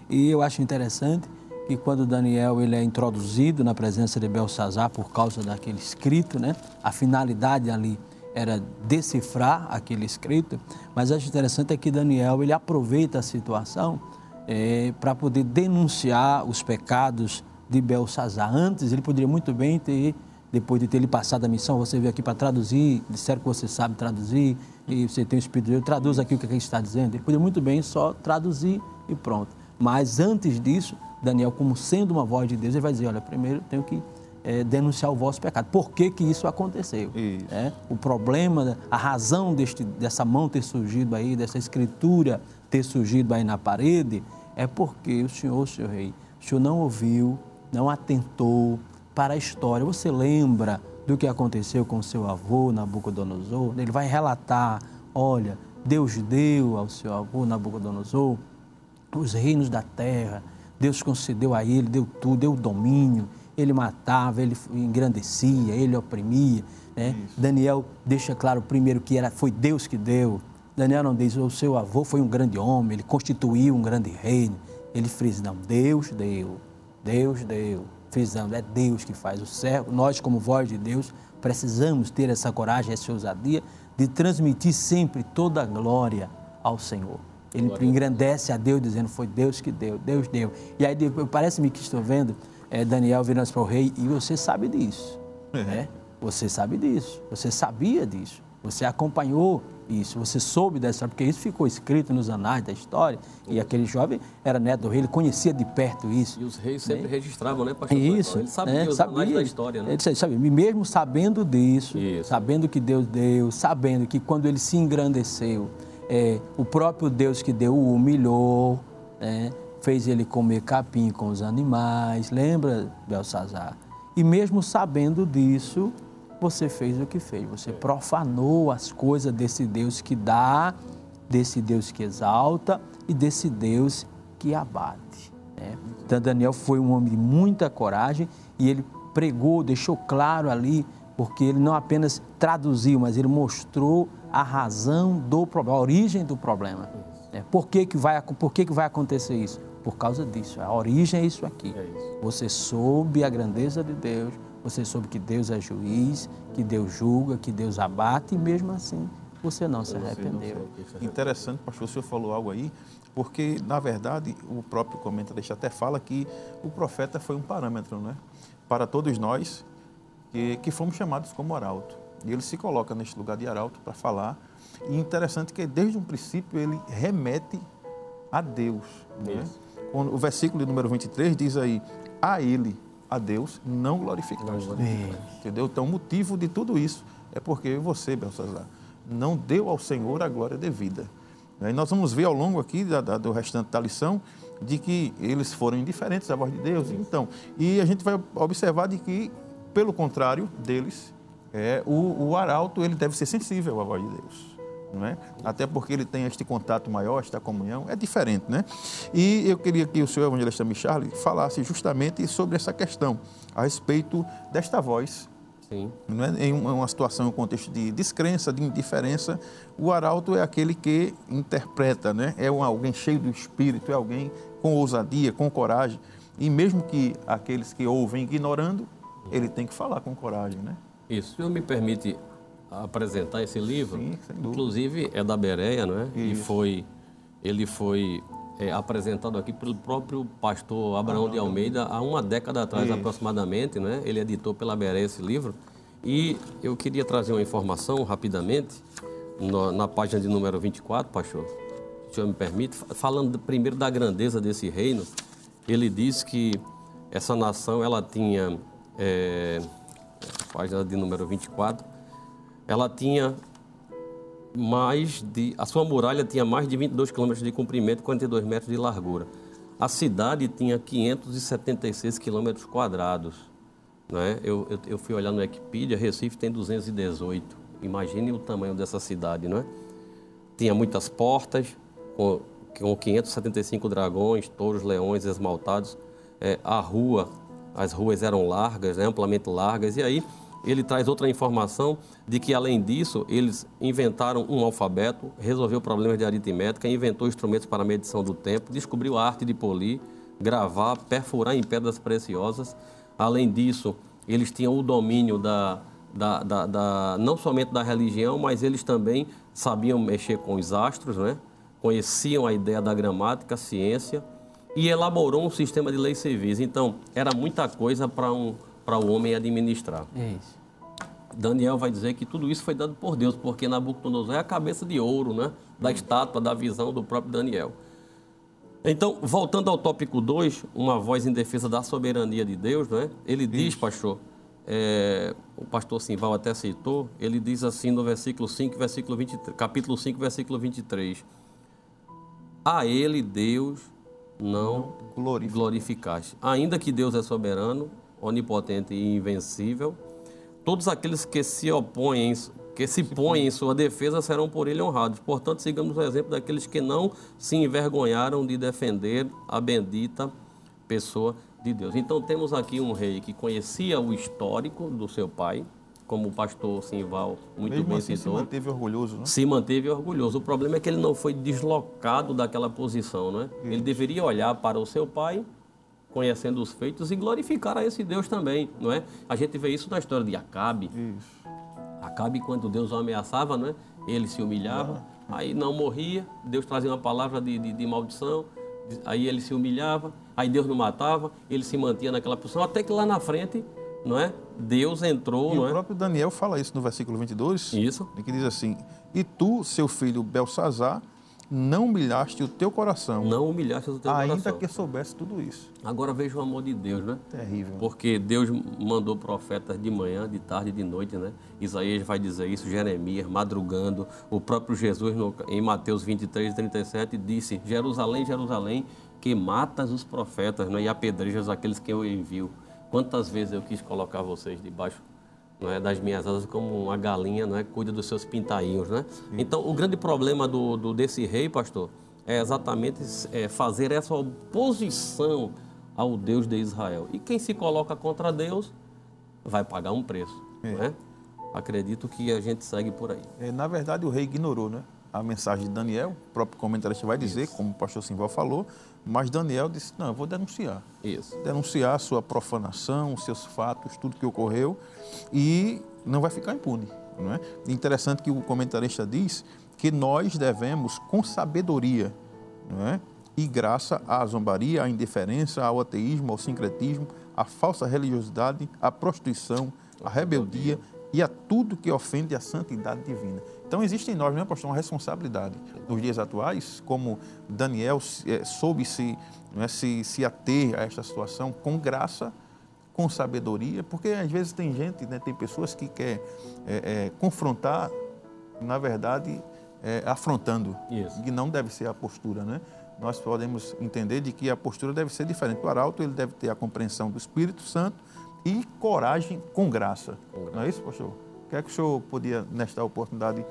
Speaker 2: E eu acho interessante que quando Daniel ele é introduzido na presença de Belsazar por causa daquele escrito, né? a finalidade ali era decifrar aquele escrito, mas acho interessante é que Daniel ele aproveita a situação é, para poder denunciar os pecados de Belsazar. Antes ele poderia muito bem ter, depois de ter lhe passado a missão, você veio aqui para traduzir, disseram que você sabe traduzir e você tem o Espírito de Deus, traduz aqui o que a gente está dizendo. Ele poderia muito bem só traduzir e pronto. Mas antes disso, Daniel, como sendo uma voz de Deus, ele vai dizer, olha, primeiro eu tenho que é, denunciar o vosso pecado. Por que, que isso aconteceu?
Speaker 1: Isso.
Speaker 2: É, o problema, a razão deste, dessa mão ter surgido aí, dessa escritura ter surgido aí na parede, é porque o Senhor, Senhor Rei, o Senhor não ouviu, não atentou para a história. Você lembra do que aconteceu com seu avô Nabucodonosor? Ele vai relatar, olha, Deus deu ao seu avô Nabucodonosor os reinos da terra, Deus concedeu a ele, deu tudo, deu domínio, ele matava, ele engrandecia, ele oprimia. Né? Daniel deixa claro primeiro que era, foi Deus que deu. Daniel não diz, o seu avô foi um grande homem, ele constituiu um grande reino. Ele frisa, não, Deus deu, Deus deu. Frisando, é Deus que faz o servo, nós como voz de Deus, precisamos ter essa coragem, essa ousadia de transmitir sempre toda a glória ao Senhor. Ele glória engrandece a Deus, dizendo: Foi Deus que deu, Deus deu. E aí parece-me que estou vendo é, Daniel virando para o rei, e você sabe disso. É. Né? Você sabe disso, você sabia disso, você acompanhou isso, você soube dessa história, porque isso ficou escrito nos anais da história, e aquele jovem era neto do rei, ele conhecia de perto isso.
Speaker 3: E os reis sempre né? registravam, né, pastor?
Speaker 2: Isso. Ele sabia né? os sabia, anais da história, né? Ele sabia, mesmo sabendo disso, isso. sabendo que Deus deu, sabendo que quando ele se engrandeceu, é, o próprio Deus que deu o humilhou, né? fez ele comer capim com os animais, lembra, Belsazar? E mesmo sabendo disso, você fez o que fez. Você profanou as coisas desse Deus que dá, desse Deus que exalta e desse Deus que abate. Né? Então, Daniel foi um homem de muita coragem e ele pregou, deixou claro ali, porque ele não apenas traduziu, mas ele mostrou a razão do problema, a origem do problema. É, por que, que, vai, por que, que vai acontecer isso? Por causa disso. A origem é isso aqui. É. Você soube a grandeza de Deus, você soube que Deus é juiz, que Deus julga, que Deus abate, e mesmo assim você não se arrependeu.
Speaker 1: Interessante, pastor, o senhor falou algo aí, porque, na verdade, o próprio comentarista até fala que o profeta foi um parâmetro, né? Para todos nós que, que fomos chamados como arauto. E ele se coloca neste lugar de arauto para falar. E interessante que, desde um princípio, ele remete a Deus. Né? O versículo de número 23 diz aí, a ele, a Deus não glorificaste. Entendeu? Então, o motivo de tudo isso é porque você, Belsazar, não deu ao Senhor a glória devida. E nós vamos ver ao longo aqui da, da, do restante da lição de que eles foram indiferentes à voz de Deus. Então, e a gente vai observar de que, pelo contrário deles, é, o, o arauto ele deve ser sensível à voz de Deus é? Até porque ele tem este contato maior, esta comunhão, é diferente, né? E eu queria que o senhor evangelista Micharle falasse justamente sobre essa questão, a respeito desta voz. Sim. Não é? Em uma situação, um contexto de descrença, de indiferença, o arauto é aquele que interpreta, né? É um, alguém cheio do espírito, é alguém com ousadia, com coragem. E mesmo que aqueles que ouvem ignorando, ele tem que falar com coragem, né?
Speaker 3: Isso. O senhor me permite apresentar esse livro. Sim, Inclusive é da Bereia, não é? Isso. E foi, ele foi é, apresentado aqui pelo próprio pastor Abraão de Almeida há uma década atrás Isso. aproximadamente, né? Ele editou pela Bereia esse livro. E eu queria trazer uma informação rapidamente no, na página de número 24, pastor. Se o senhor me permite, falando primeiro da grandeza desse reino, ele diz que essa nação ela tinha é, página de número 24 ela tinha mais de. A sua muralha tinha mais de 22 quilômetros de comprimento e 42 metros de largura. A cidade tinha 576 quilômetros quadrados. Né? Eu, eu, eu, fui olhar no Wikipedia, Recife tem 218. Imagine o tamanho dessa cidade, não é? Tinha muitas portas, com, com 575 dragões, touros, leões esmaltados. É, a rua, as ruas eram largas, né? amplamente largas, e aí ele traz outra informação de que, além disso, eles inventaram um alfabeto, resolveu problemas de aritmética, inventou instrumentos para medição do tempo, descobriu a arte de polir, gravar, perfurar em pedras preciosas. Além disso, eles tinham o domínio da, da, da, da não somente da religião, mas eles também sabiam mexer com os astros, né? conheciam a ideia da gramática, ciência, e elaborou um sistema de leis civis. Então, era muita coisa para um, o homem administrar. É isso. Daniel vai dizer que tudo isso foi dado por Deus, porque Nabucodonosor é a cabeça de ouro, né? Da estátua, da visão do próprio Daniel. Então, voltando ao tópico 2, uma voz em defesa da soberania de Deus, né? Ele isso. diz, pastor, é, o pastor Simval até citou, ele diz assim no versículo 5, versículo 23, capítulo 5, versículo 23. A ele, Deus, não, não glorificaste. Ainda que Deus é soberano, onipotente e invencível, todos aqueles que se opõem, que se põem em sua defesa serão por ele honrados. Portanto, sigamos o exemplo daqueles que não se envergonharam de defender a bendita pessoa de Deus. Então, temos aqui um rei que conhecia o histórico do seu pai, como o pastor Simval muito Mesmo bem
Speaker 1: assim,
Speaker 3: citou.
Speaker 1: se manteve orgulhoso, né?
Speaker 3: Se manteve orgulhoso. O problema é que ele não foi deslocado daquela posição, né? Ele deveria olhar para o seu pai conhecendo os feitos e glorificar a esse Deus também, não é? A gente vê isso na história de Acabe.
Speaker 1: Isso.
Speaker 3: Acabe, quando Deus o ameaçava, não é? ele se humilhava, aí não morria, Deus trazia uma palavra de, de, de maldição, aí ele se humilhava, aí Deus não matava, ele se mantinha naquela posição, até que lá na frente, não é? Deus entrou,
Speaker 1: E
Speaker 3: não
Speaker 1: o
Speaker 3: é?
Speaker 1: próprio Daniel fala isso no versículo 22.
Speaker 3: Isso.
Speaker 1: Que diz assim: E tu, seu filho Belsazar, não humilhaste o teu coração,
Speaker 3: Não humilhaste o teu
Speaker 1: ainda
Speaker 3: coração.
Speaker 1: que soubesse tudo isso.
Speaker 3: Agora veja o amor de Deus, né?
Speaker 1: Terrível.
Speaker 3: Porque Deus mandou profetas de manhã, de tarde e de noite, né? Isaías vai dizer isso, Jeremias, madrugando. O próprio Jesus, no- em Mateus 23, 37, disse: Jerusalém, Jerusalém, que matas os profetas né? e apedrejas aqueles que eu envio. Quantas vezes eu quis colocar vocês debaixo não é, das minhas asas como uma galinha, não é, cuida dos seus pintainhos, né? Então, o grande problema do, do- desse rei, pastor, é exatamente é, fazer essa oposição ao Deus de Israel. E quem se coloca contra Deus vai pagar um preço, é? Acredito que a gente segue por aí.
Speaker 1: É, na verdade, o rei ignorou né, a mensagem de Daniel, o próprio comentarista vai dizer, como o pastor Simval falou, mas Daniel disse: Não, eu vou denunciar.
Speaker 3: Isso.
Speaker 1: Denunciar a sua profanação, os seus fatos, tudo que ocorreu, e não vai ficar impune. Não é? Interessante que o comentarista diz que nós devemos, com sabedoria não é? e graça, à zombaria, à indiferença, ao ateísmo, ao sincretismo, à falsa religiosidade, à prostituição, à rebeldia e a tudo que ofende a santidade divina. Então existe em nós, né, pastor, uma responsabilidade nos dias atuais, como Daniel eh, soube se, não é, se, se ater a esta situação com graça, com sabedoria, porque às vezes tem gente, né, tem pessoas que quer eh, eh, confrontar, na verdade, eh, afrontando,
Speaker 3: Isso.
Speaker 1: que não deve ser a postura, né? Nós podemos entender de que a postura deve ser diferente. O arauto ele deve ter a compreensão do Espírito Santo e coragem com graça. Não é isso, pastor? O que é que o senhor podia, nesta oportunidade,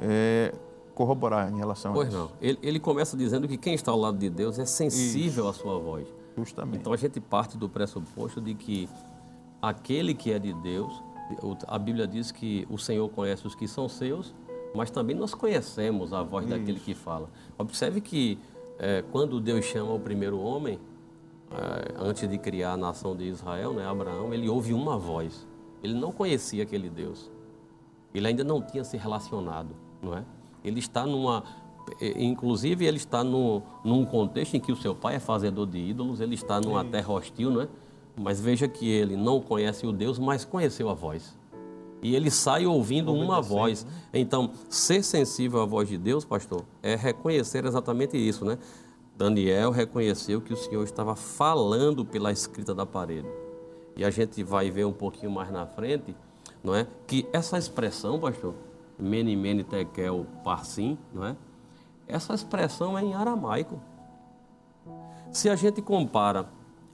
Speaker 1: eh, corroborar em relação
Speaker 3: Pois
Speaker 1: a isso?
Speaker 3: não. Ele, ele começa dizendo que quem está ao lado de Deus é sensível à sua voz.
Speaker 1: Justamente.
Speaker 3: Então a gente parte do pressuposto de que aquele que é de Deus, a Bíblia diz que o Senhor conhece os que são seus, mas também nós conhecemos a voz daquele que fala. Observe que eh, quando Deus chama o primeiro homem, eh, antes de criar a nação de Israel, né, Abraão, ele ouve uma voz. Ele não conhecia aquele Deus. Ele ainda não tinha se relacionado, não é? Ele está numa, eh, inclusive ele está no, num contexto em que o seu pai é fazedor de ídolos, ele está numa terra hostil, não é? Mas veja que ele não conhece o Deus, mas conheceu a voz. E ele sai ouvindo uma voz. Então, ser sensível à voz de Deus, pastor, é reconhecer exatamente isso, né? Daniel reconheceu que o Senhor estava falando pela escrita da parede. E a gente vai ver um pouquinho mais na frente, não é? Que essa expressão, pastor, mene, mene, tekel, parsim, não é? Essa expressão é em aramaico. Se a gente compara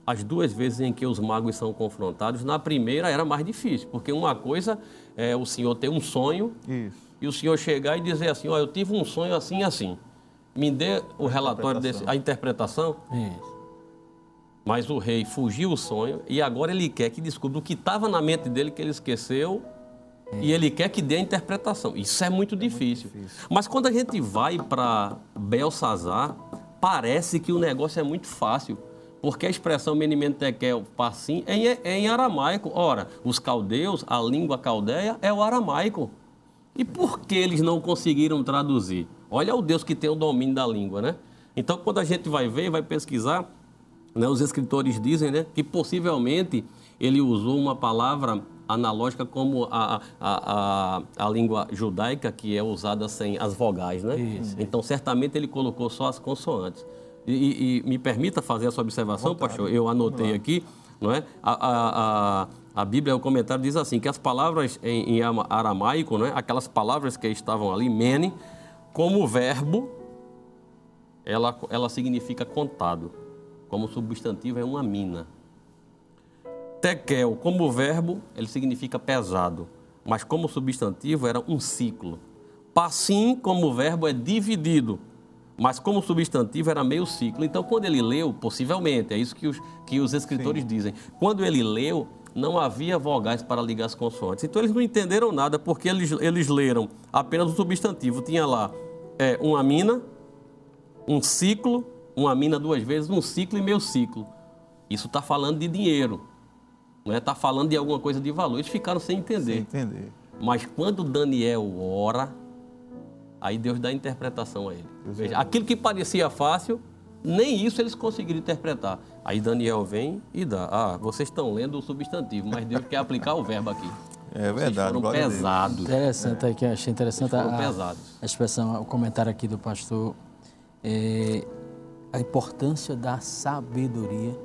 Speaker 3: as duas vezes em que os magos são confrontados, na primeira era mais difícil, porque uma coisa é o senhor ter um sonho
Speaker 1: Isso.
Speaker 3: e o senhor chegar e dizer assim, ó, eu tive um sonho assim e assim. Me dê o relatório desse, a interpretação,
Speaker 2: Isso.
Speaker 3: Mas o rei fugiu o sonho e agora ele quer que descubra o que estava na mente dele que ele esqueceu e ele quer que dê a interpretação. Isso é muito difícil. Mas quando a gente vai para Belsazar, parece que o negócio é muito fácil. Porque a expressão menimentekel passim é em, é em aramaico. Ora, os caldeus, a língua caldeia é o aramaico. E por que eles não conseguiram traduzir? Olha o Deus que tem o domínio da língua, né? Então, quando a gente vai ver, vai pesquisar, né, os escritores dizem né, que possivelmente ele usou uma palavra analógica como a, a, a, a língua judaica, que é usada sem as vogais, né? Então, certamente ele colocou só as consoantes. E, e- me permita fazer essa observação, pastor, eu anotei aqui, não é? A, a, a, a Bíblia, o comentário diz assim, que as palavras em, em ama- aramaico, né, aquelas palavras que estavam ali, mene, como verbo, ela, ela significa contado. Como substantivo é uma mina. Tekel, como verbo, ele significa pesado. Mas como substantivo era um ciclo. Passim, como verbo, é dividido. Mas como substantivo era meio ciclo. Então, quando ele leu, possivelmente, é isso que os, que os escritores dizem. Quando ele leu, não havia vogais para ligar as consoantes. Então, eles não entenderam nada, porque eles, eles leram apenas o substantivo. Tinha lá é, uma mina, um ciclo, uma mina duas vezes, um ciclo e meio ciclo. Isso está falando de dinheiro, não é? Está falando de alguma coisa de valor. Eles ficaram sem entender.
Speaker 1: Sem entender.
Speaker 3: Mas quando Daniel ora, aí Deus dá interpretação a ele. Veja, aquilo que parecia fácil, nem isso eles conseguiram interpretar. Aí Daniel vem e dá. Ah, vocês estão lendo o substantivo, mas Deus quer aplicar o verbo aqui.
Speaker 1: É verdade.
Speaker 3: Vocês foram pesados.
Speaker 2: Interessante aqui, achei interessante a,
Speaker 3: pesados.
Speaker 2: a expressão, o comentário aqui do pastor, é, a importância da sabedoria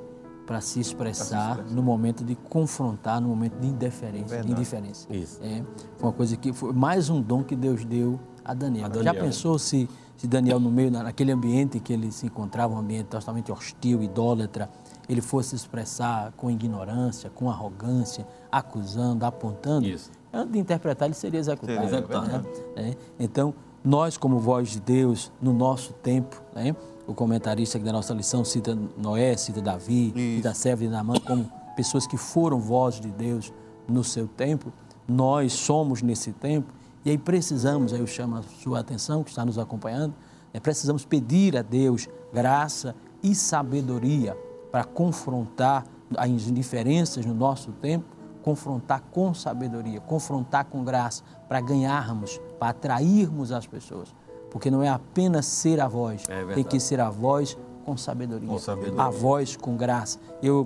Speaker 2: para se expressar no momento de confrontar, no momento de indiferença.
Speaker 1: Verdade.
Speaker 2: indiferença.
Speaker 3: Isso.
Speaker 2: É, foi uma coisa que foi mais um dom que Deus deu a Daniel.
Speaker 3: A
Speaker 2: Já
Speaker 3: Daniel.
Speaker 2: pensou se, se Daniel, no meio, na- naquele ambiente que ele se encontrava, um ambiente totalmente hostil, idólatra, ele fosse expressar com ignorância, com arrogância, acusando, apontando?
Speaker 3: Isso.
Speaker 2: Antes de interpretar, ele seria executado.
Speaker 3: Seria executado.
Speaker 2: né? É, Então, nós, como voz de Deus, no nosso tempo, né? O comentarista aqui da nossa lição cita Noé, cita Davi,
Speaker 1: Isso.
Speaker 2: cita Serva de Naamã, como pessoas que foram vozes de Deus no seu tempo. Nós somos nesse tempo e aí precisamos, aí eu chamo a sua atenção, que está nos acompanhando, né? precisamos pedir a Deus graça e sabedoria para confrontar as indiferenças no nosso tempo, confrontar com sabedoria, confrontar com graça, para ganharmos, para atrairmos as pessoas. Porque não é apenas ser a voz,
Speaker 3: É
Speaker 2: tem que ser a voz com sabedoria,
Speaker 1: Com sabedoria.
Speaker 2: a voz com graça. Eu,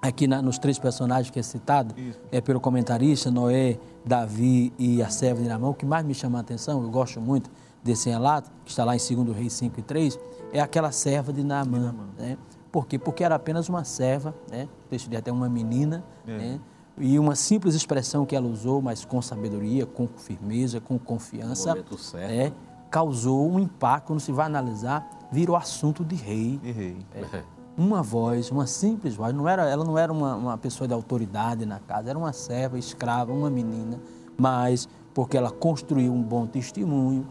Speaker 2: aqui na- nos três personagens que é citado,
Speaker 1: Isso.
Speaker 2: é pelo comentarista, Noé, Davi e a serva de Namã, o que mais me chama a atenção, eu gosto muito desse relato, que está lá em 2 Reis 5 e 3, é aquela serva de Naamã. Né? Por quê? Porque era apenas uma serva, né? texto diz até uma menina,
Speaker 1: É.
Speaker 2: né? e uma simples expressão que ela usou, mas com sabedoria, com firmeza, com confiança,
Speaker 3: No momento certo.
Speaker 2: é, causou um impacto, quando se vai analisar, virou assunto de rei,
Speaker 1: Errei.
Speaker 3: É.
Speaker 2: uma voz, uma simples voz, não era, ela não era uma, uma pessoa de autoridade na casa, era uma serva, escrava, uma menina, mas porque ela construiu um bom testemunho,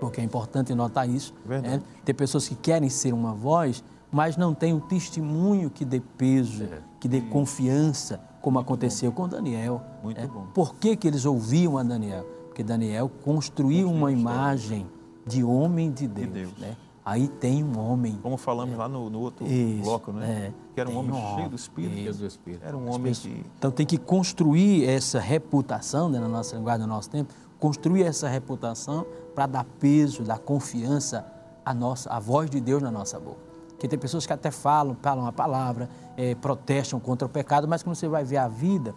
Speaker 2: porque é importante notar isso.
Speaker 1: Verdade.
Speaker 2: né? Tem pessoas que querem ser uma voz, mas não tem um testemunho que dê peso,
Speaker 3: É.
Speaker 2: que dê confiança, como aconteceu com Daniel.
Speaker 1: Muito
Speaker 2: né?
Speaker 1: bom.
Speaker 2: Por que, que eles ouviam a Daniel? Porque Daniel construiu uma imagem de homem de Deus.
Speaker 1: Deus.
Speaker 2: Né? Aí tem um homem
Speaker 1: Como falamos lá no, no outro
Speaker 2: Isso,
Speaker 1: bloco, né?
Speaker 2: é.
Speaker 1: Que era um homem
Speaker 2: um
Speaker 1: cheio do Espírito.
Speaker 3: Deus do Espírito.
Speaker 1: Era um homem que...
Speaker 2: Então tem que construir essa reputação, né, na nossa linguagem, no nosso tempo, construir essa reputação para dar peso, dar confiança à nossa, à voz de Deus na nossa boca. Porque tem pessoas que até falam, falam a palavra, eh, protestam contra o pecado, mas quando você vai ver a vida,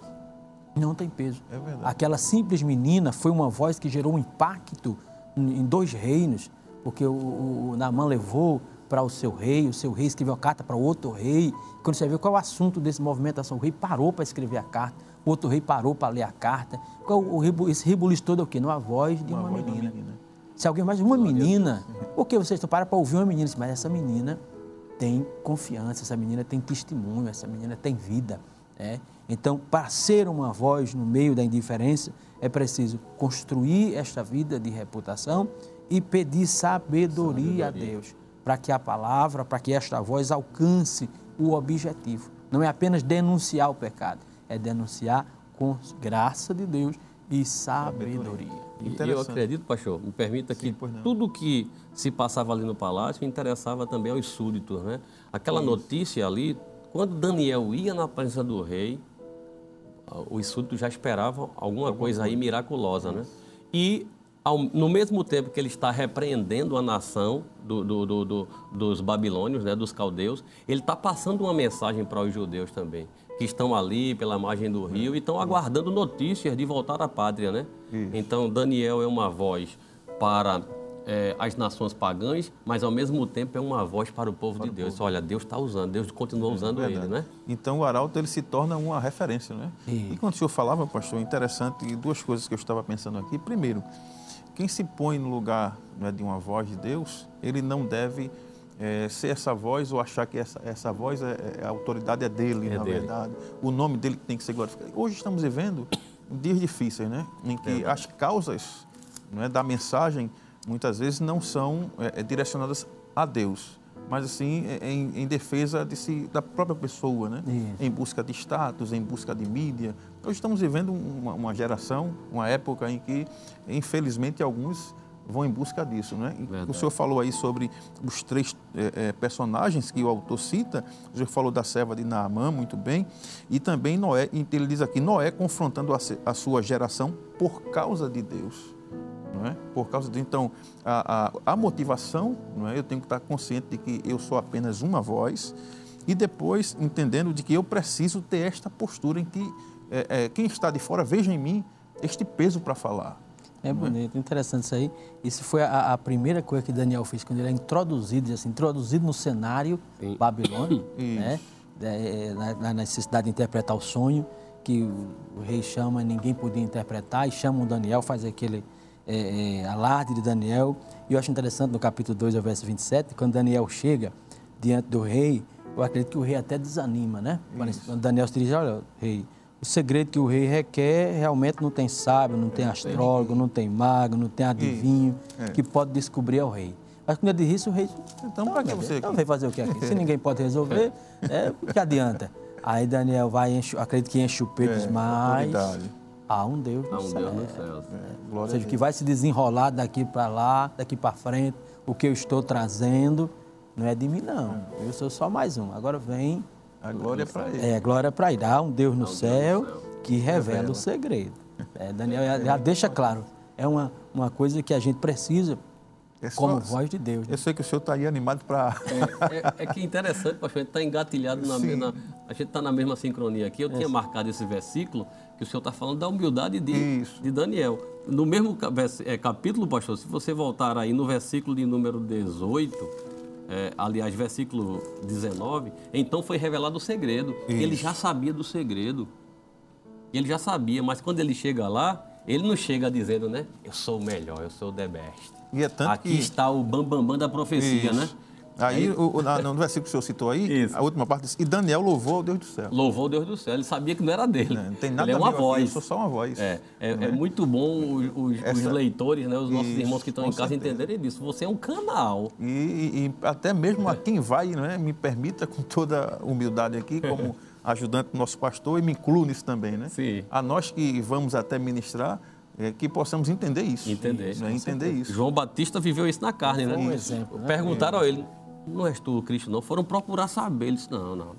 Speaker 2: não tem peso.
Speaker 1: É verdade.
Speaker 2: Aquela simples menina foi uma voz que gerou um impacto em dois reinos, porque o, o, Naamã levou para o seu rei, o seu rei escreveu a carta para outro rei. Quando você vê qual é o assunto desse movimentação, o rei parou para escrever a carta, o outro rei parou para ler a carta. Qual, o, esse rebuliço todo é o quê? Não a voz de uma,
Speaker 1: voz de uma
Speaker 2: menina.
Speaker 1: menina.
Speaker 2: Se alguém mais uma menina, por que vocês estão para para ouvir uma menina? Mas essa menina tem confiança, essa menina tem testemunho, essa menina tem vida. né? Então, para ser uma voz no meio da indiferença, é preciso construir esta vida de reputação e pedir sabedoria, a Deus, para que a palavra, para que esta voz alcance o objetivo. Não é apenas denunciar o pecado, é denunciar com graça de Deus e sabedoria.
Speaker 3: E eu acredito, pastor, me permita que
Speaker 1: Sim, não.
Speaker 3: tudo que se passava ali no palácio interessava também aos súditos, né? Aquela notícia ali, quando Daniel ia na presença do rei, ah, os súditos já esperavam alguma coisa aí miraculosa, né? E ao- no mesmo tempo que ele está repreendendo a nação do- do- do- do- dos babilônios, né, dos caldeus, ele está passando uma mensagem para os judeus também, que estão ali pela margem do rio e estão aguardando notícias de voltar à pátria, né? Então Daniel é uma voz para eh, as nações pagãs, mas ao mesmo tempo é uma voz para o povo de Deus. Olha, Deus está usando, Deus continua usando ele,
Speaker 1: Verdade.
Speaker 3: né?
Speaker 1: Então o arauto ele se torna uma referência, né?
Speaker 2: Isso.
Speaker 1: E quando o senhor falava, pastor, interessante, duas coisas que eu estava pensando aqui. Primeiro, quem se põe no lugar né, de uma voz de Deus, ele não deve eh, ser essa voz ou achar que essa, essa voz, é, é- a autoridade é dele,
Speaker 3: É
Speaker 1: na
Speaker 3: dele.
Speaker 1: verdade. O nome dele tem que ser glorificado. Hoje estamos vivendo dias difíceis, né? Em que as causas não é, da mensagem muitas vezes não são é, é, direcionadas a Deus, mas assim em, em defesa de si, da própria pessoa, né?
Speaker 2: Isso.
Speaker 1: Em busca de status, em busca de mídia. Hoje estamos vivendo uma, uma geração, uma época em que, infelizmente, alguns vão em busca disso. Né? O senhor falou aí sobre os três é, é, personagens que o autor cita. O senhor falou da serva de Naamã, muito bem. E também Noé, ele diz aqui, Noé confrontando a, a sua geração por causa de Deus. Não é? Por causa de, então, a, a, a motivação, não é? eu tenho que estar consciente de que eu sou apenas uma voz, e depois entendendo de que eu preciso ter esta postura em que é, é, quem está de fora veja em mim este peso para falar.
Speaker 2: É bonito, é? interessante isso aí. Isso foi a, a, primeira coisa que Daniel fez quando ele é introduzido, assim, introduzido no cenário Sim. babilônico, [coughs] né? É, na, necessidade de interpretar o sonho que o, o, rei chama, ninguém podia interpretar, e chama o Daniel, faz aquele é, é, alarde de Daniel. E eu acho interessante no capítulo 2, verso 27, quando Daniel chega diante do rei, eu acredito que o rei até desanima, né? Quando Daniel se dirige, olha, rei, o segredo que o rei requer realmente não tem sábio, não tem astrólogo, não tem mago, não tem adivinho é. que pode descobrir ao rei. Mas quando ele disse, o rei.
Speaker 1: Então, para que você.
Speaker 2: Então, vai fazer o que aqui? Se ninguém pode resolver, [laughs] é, o que adianta? Aí Daniel vai, enche, acredito que enche o peito é, mas. Há um Deus no
Speaker 3: Há um
Speaker 2: céu.
Speaker 3: Deus no céu.
Speaker 2: É. Ou seja, que vai se desenrolar daqui para lá, daqui para frente, o que eu estou trazendo não é de mim, não. Eu sou só mais um. Agora vem.
Speaker 1: A glória é para ele.
Speaker 2: É, a glória é para ele. Há um Deus no, céu, Deus no céu que revela, revela. o segredo. É, Daniel já, já deixa claro. É uma, uma coisa que a gente precisa é só, como voz de Deus.
Speaker 1: Né? Eu sei que o senhor está aí animado para.
Speaker 3: É, é, é, que interessante, pastor, a gente está engatilhado na mesma. A gente está na mesma sincronia aqui. Eu tinha marcado esse versículo que o senhor está falando da humildade de, de Daniel. No mesmo é, capítulo, pastor, se você voltar aí no versículo de número 18 é, aliás, versículo 19, então foi revelado o segredo. Isso. Ele já sabia do segredo. Ele já sabia, mas quando ele chega lá, ele não chega dizendo, né? Eu sou o melhor, eu sou o the best.
Speaker 1: E é tanto
Speaker 3: Aqui
Speaker 1: que...
Speaker 3: está o bambambam bam, bam da profecia,
Speaker 1: Isso.
Speaker 3: né?
Speaker 1: Aí, o, no versículo que o senhor citou aí, Isso. a última parte diz, e Daniel louvou o Deus do céu.
Speaker 3: Louvou o Deus do céu. Ele sabia que não era dele.
Speaker 1: Não, tem nada
Speaker 3: Ele é uma voz. Aqui,
Speaker 1: eu sou só uma voz.
Speaker 3: É, é, é muito bom os, os, Essa... os, leitores, né, os nossos Isso, irmãos que estão em casa certeza. entenderem disso. Você é um canal.
Speaker 1: E, e, e até mesmo a quem vai, né, me permita com toda humildade aqui, como [laughs] ajudante do nosso pastor, e me incluo nisso também, né?
Speaker 3: Sim.
Speaker 1: A nós que vamos até ministrar, é, que possamos entender isso.
Speaker 3: Entender.
Speaker 1: Né? Entender isso.
Speaker 3: João Batista viveu isso na carne, né?
Speaker 2: Um exemplo.
Speaker 3: Né? Perguntaram a ele, não és tu o Cristo, não. Foram procurar saber. Ele disse, não, não, não.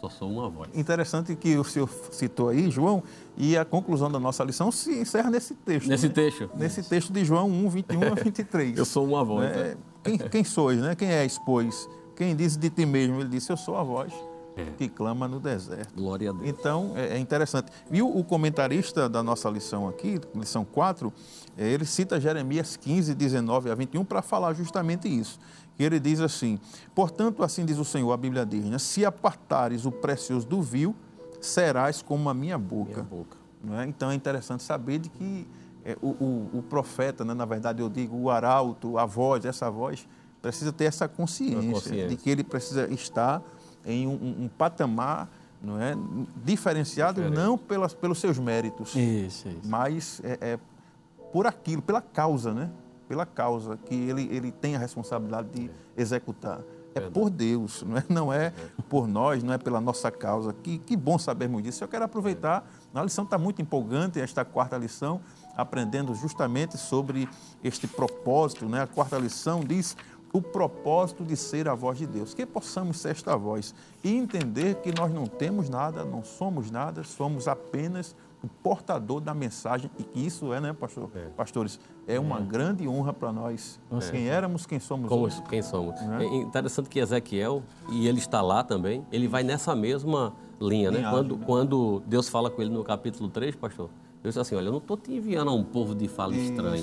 Speaker 3: Só sou uma voz.
Speaker 1: Interessante que o senhor citou aí, João, e a conclusão da nossa lição se encerra nesse texto.
Speaker 3: Nesse
Speaker 1: né?
Speaker 3: texto.
Speaker 1: Nesse texto de João 1, 21 a 23. [laughs]
Speaker 3: eu sou uma voz.
Speaker 1: É, quem, quem sois, né? Quem és, pois? Quem diz de ti mesmo? Ele disse, eu sou a voz é. que clama no deserto.
Speaker 3: Glória a Deus.
Speaker 1: Então, é, é interessante. E o, o, comentarista da nossa lição aqui, lição 4, é, ele cita Jeremias 15, 19 a 21 para falar justamente isso. E ele diz assim: Portanto, assim diz o Senhor, a Bíblia diz, né? se apartares o precioso do vil, serás como a minha boca.
Speaker 3: Minha boca.
Speaker 1: É? Então é interessante saber de que é, o, o, o, profeta, né? na verdade eu digo o arauto, a voz, essa voz, precisa ter essa consciência, consciência. de que ele precisa estar em um, um patamar não é, diferenciado Diferente. não pelas, pelos seus méritos,
Speaker 2: isso, isso.
Speaker 1: mas é, é por aquilo, pela causa, né? Pela causa que ele, ele tem a responsabilidade de executar. É por Deus, não é, não é por nós, não é pela nossa causa. Que, que bom sabermos disso. Eu quero aproveitar, a lição está muito empolgante, esta quarta lição, aprendendo justamente sobre este propósito. Né? A quarta lição diz o propósito de ser a voz de Deus. Que possamos ser esta voz e entender que nós não temos nada, não somos nada, somos apenas o portador da mensagem e que isso é, né, pastor, é. pastores, é uma é. grande honra para nós. É. Quem éramos, quem somos
Speaker 3: Como, hoje. Quem somos. É? é interessante que Ezequiel, e ele está lá também, ele vai nessa mesma linha, né? Quando, né? quando Deus fala com ele no capítulo 3, pastor, Deus diz assim, olha, eu não estou te enviando a um povo de fala isso. estranha.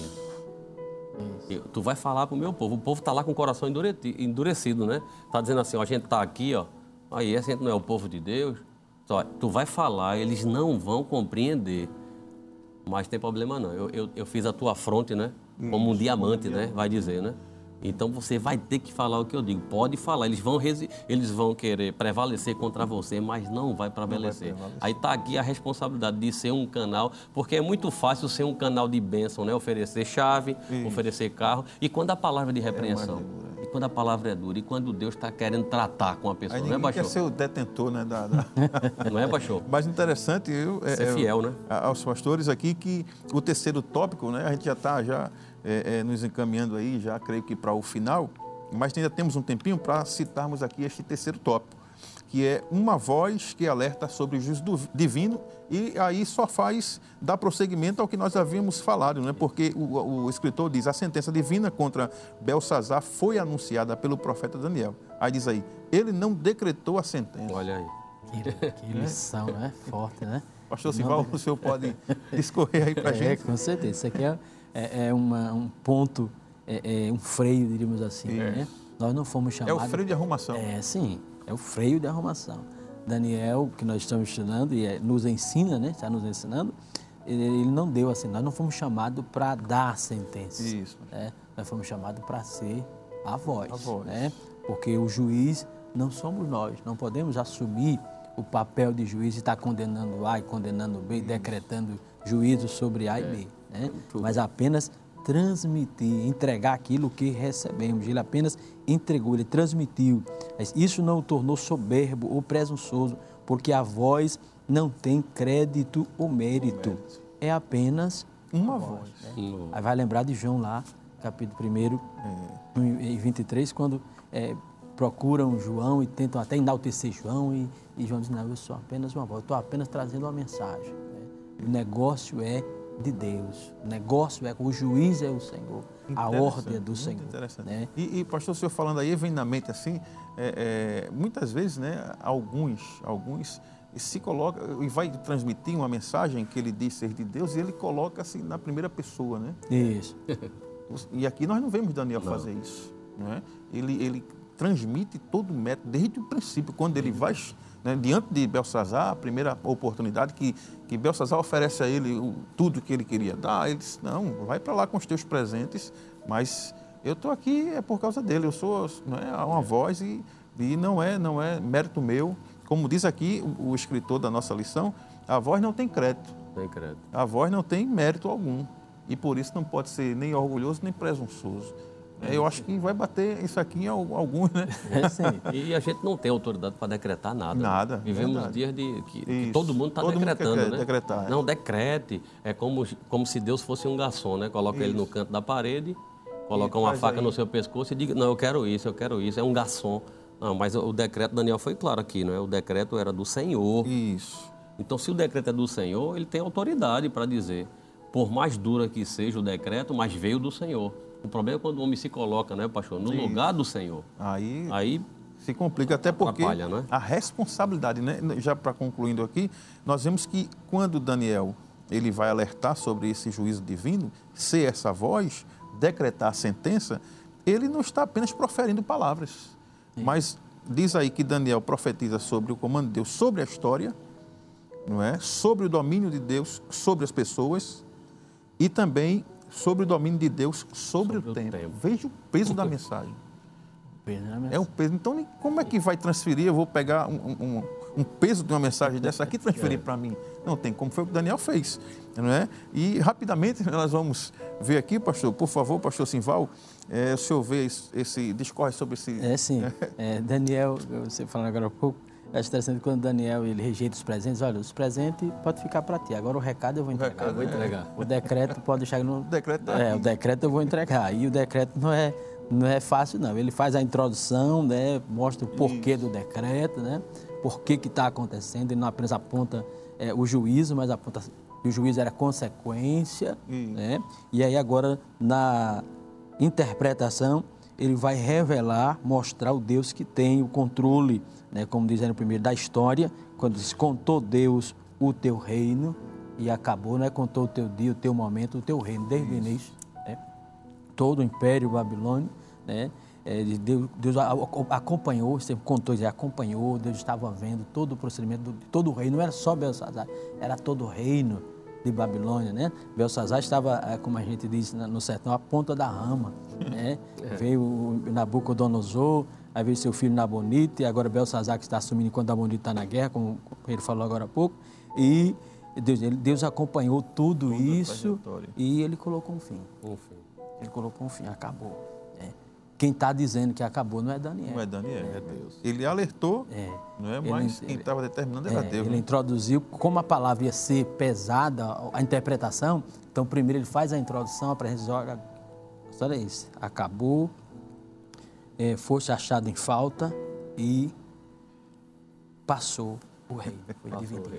Speaker 3: Isso. Tu vai falar para o meu povo. O povo está lá com o coração endurecido, né? Está dizendo assim, ó, a gente está aqui, ó. Aí, esse não é o povo de Deus. Só, tu vai falar, eles não vão compreender. Mas tem problema não. Eu, eu, eu fiz a tua fronte, né? Como um diamante, né? Vai dizer, né? Então você vai ter que falar o que eu digo. Pode falar, eles vão, eles vão querer prevalecer contra você, mas não vai prevalecer. Não vai prevalecer. Aí está aqui a responsabilidade de ser um canal, porque é muito fácil ser um canal de bênção, né? Oferecer chave, Isso. oferecer carro. E quando a palavra de é repreensão? É quando a palavra é dura? E quando Deus está querendo tratar com a pessoa,
Speaker 1: Aí
Speaker 3: não é,
Speaker 1: Baixou? quer ser o detentor, né? Da,
Speaker 3: da... [laughs] não é, Baixou?
Speaker 1: Mas interessante, eu,
Speaker 3: é, ser fiel, né?
Speaker 1: Aos pastores aqui que o terceiro tópico, né? A gente já está já é, é, nos encaminhando aí, já creio que para o final, mas ainda temos um tempinho para citarmos aqui este terceiro tópico, que é uma voz que alerta sobre o juízo divino e aí só faz dar prosseguimento ao que nós havíamos falado, né? porque o, o escritor diz, a sentença divina contra Belsazar foi anunciada pelo profeta Daniel. Aí diz aí, ele não decretou a sentença.
Speaker 3: Olha aí.
Speaker 2: Que, que lição, né? Forte, né?
Speaker 1: Pastor Sival, o senhor pode discorrer aí para a [laughs]
Speaker 2: é,
Speaker 1: gente?
Speaker 2: com certeza. Isso aqui é, é, é uma, um ponto, é, é, um freio, diríamos assim. Né? Nós não fomos chamados...
Speaker 1: É o freio de arrumação.
Speaker 2: É, sim. É o freio de arrumação. Daniel, que nós estamos estudando e é, nos ensina, né? Está nos ensinando. Ele, não deu assim. Nós não fomos chamados para dar sentença.
Speaker 1: Isso.
Speaker 2: Né? Nós fomos chamados para ser a voz.
Speaker 1: A voz.
Speaker 2: Né? Porque o juiz não somos nós. Não podemos assumir o papel de juiz e estar condenando A e condenando B, Isso. decretando juízo sobre A e B. É, né? Mas apenas transmitir, entregar aquilo que recebemos. Ele apenas entregou, ele transmitiu. Isso não o tornou soberbo ou presunçoso, porque a voz não tem crédito ou mérito. É apenas uma voz. Né? Aí vai lembrar de João lá, capítulo 1 é. e 23, quando é, procuram João e tentam até enaltecer João e, e João diz, não, eu sou apenas uma voz, estou apenas trazendo uma mensagem. Né? O negócio é de Deus. O negócio é o juiz é o Senhor, a ordem é do Senhor.
Speaker 1: Interessante. Né? E, e, pastor, o senhor falando aí, vem na mente assim, é, é, muitas vezes, né, alguns, alguns se coloca e vai transmitir uma mensagem que ele diz ser de Deus e ele coloca assim na primeira pessoa, né?
Speaker 2: Isso.
Speaker 1: E aqui nós não vemos Daniel não. fazer isso, né? Ele, ele transmite todo o método desde o princípio, quando ele vai né, diante de Belsazar, a primeira oportunidade que, que Belsazar oferece a ele o, tudo que ele queria dar, ele disse, não, vai para lá com os teus presentes, mas eu estou aqui é por causa dele, eu sou é uma voz e, e não, é, não é mérito meu. Como diz aqui o, o escritor da nossa lição, a voz não tem crédito.
Speaker 3: Tem crédito.
Speaker 1: A voz não tem mérito algum. E por isso não pode ser nem orgulhoso nem presunçoso. É, eu acho que vai bater isso aqui em alguns, né?
Speaker 3: É, sim. E a gente não tem autoridade para decretar nada.
Speaker 1: Nada.
Speaker 3: Né? Vivemos verdade. dias de que, que todo mundo está decretando,
Speaker 1: mundo
Speaker 3: né?
Speaker 1: Decretar,
Speaker 3: é. Não decrete. É como, como se Deus fosse um garçom, né? Coloca isso. ele no canto da parede, coloca e uma faca aí. no seu pescoço e diga, não, eu quero isso, eu quero isso. É um garçom. Não, mas o decreto Daniel foi claro aqui, não é? O decreto era do Senhor.
Speaker 1: Isso.
Speaker 3: Então, se o decreto é do Senhor, ele tem autoridade para dizer. Por mais dura que seja o decreto, mas veio do Senhor. O problema é quando o homem se coloca, né, pastor, no lugar do Senhor.
Speaker 1: Aí, aí se complica, até porque é? a responsabilidade, né, já para concluindo aqui, nós vemos que quando Daniel ele vai alertar sobre esse juízo divino, ser essa voz, decretar a sentença, ele não está apenas proferindo palavras, Sim. mas diz aí que Daniel profetiza sobre o comando de Deus, sobre a história, não é? Sobre o domínio de Deus sobre as pessoas e também sobre o domínio de Deus sobre, sobre o, tempo. tempo. Veja o peso da mensagem. É o peso. Então, como é que vai transferir? Eu vou pegar um, um, um peso de uma mensagem dessa aqui e transferir é. para mim. Não tem como foi o que Daniel fez. Não é? E rapidamente [laughs] nós vamos ver aqui, pastor, por favor, pastor Simval, é, o senhor vê esse, esse discorre sobre esse.
Speaker 2: É sim. [laughs] É, Daniel, você falando agora há pouco, acho interessante quando Daniel ele rejeita os presentes. Olha, os presentes pode ficar para ti. Agora o recado eu vou entregar.
Speaker 3: O, recado, vou entregar.
Speaker 2: o decreto pode deixar no. [laughs]
Speaker 1: O decreto
Speaker 2: tá É, o decreto eu vou entregar. E o decreto não é não é fácil não. Ele faz a introdução, né? Mostra o porquê Isso. do decreto, né? Por que que está acontecendo. Ele não apenas aponta é, o juízo, mas aponta que o juízo era consequência, Isso. né? E aí agora na interpretação ele vai revelar, mostrar o Deus que tem o controle né, como diz no primeiro, da história, quando diz, contou Deus o teu reino e acabou, né, contou o teu dia, o teu momento, o teu reino, desde o início. Né, todo o império babilônio, né, é, Deus, Deus acompanhou, sempre contou, ele acompanhou, Deus estava vendo todo o procedimento, de todo o reino, não era só Belsazar, era todo o reino de Babilônia, né? Belsazar estava, é, como a gente diz no sertão, a ponta da rama, né? [laughs] É. Veio Nabucodonosor, aí veio seu filho Nabonite, e agora Belsazar que está assumindo enquanto Nabonite está na guerra, como ele falou agora há pouco, e Deus, Deus acompanhou tudo Toda isso e ele colocou um fim.
Speaker 3: Um fim.
Speaker 2: Ele colocou um fim, acabou. É. Quem está dizendo que acabou não é Daniel.
Speaker 1: Não é Daniel, é, é Deus. Ele alertou, é. não é? Mas ele, quem estava determinando era é, Deus.
Speaker 2: Ele né? introduziu, como a palavra ia ser pesada, a interpretação, então primeiro ele faz a introdução, a presença, olha, é isso. Acabou, é, foste achado em falta e passou o reino. [laughs] Foi dividido.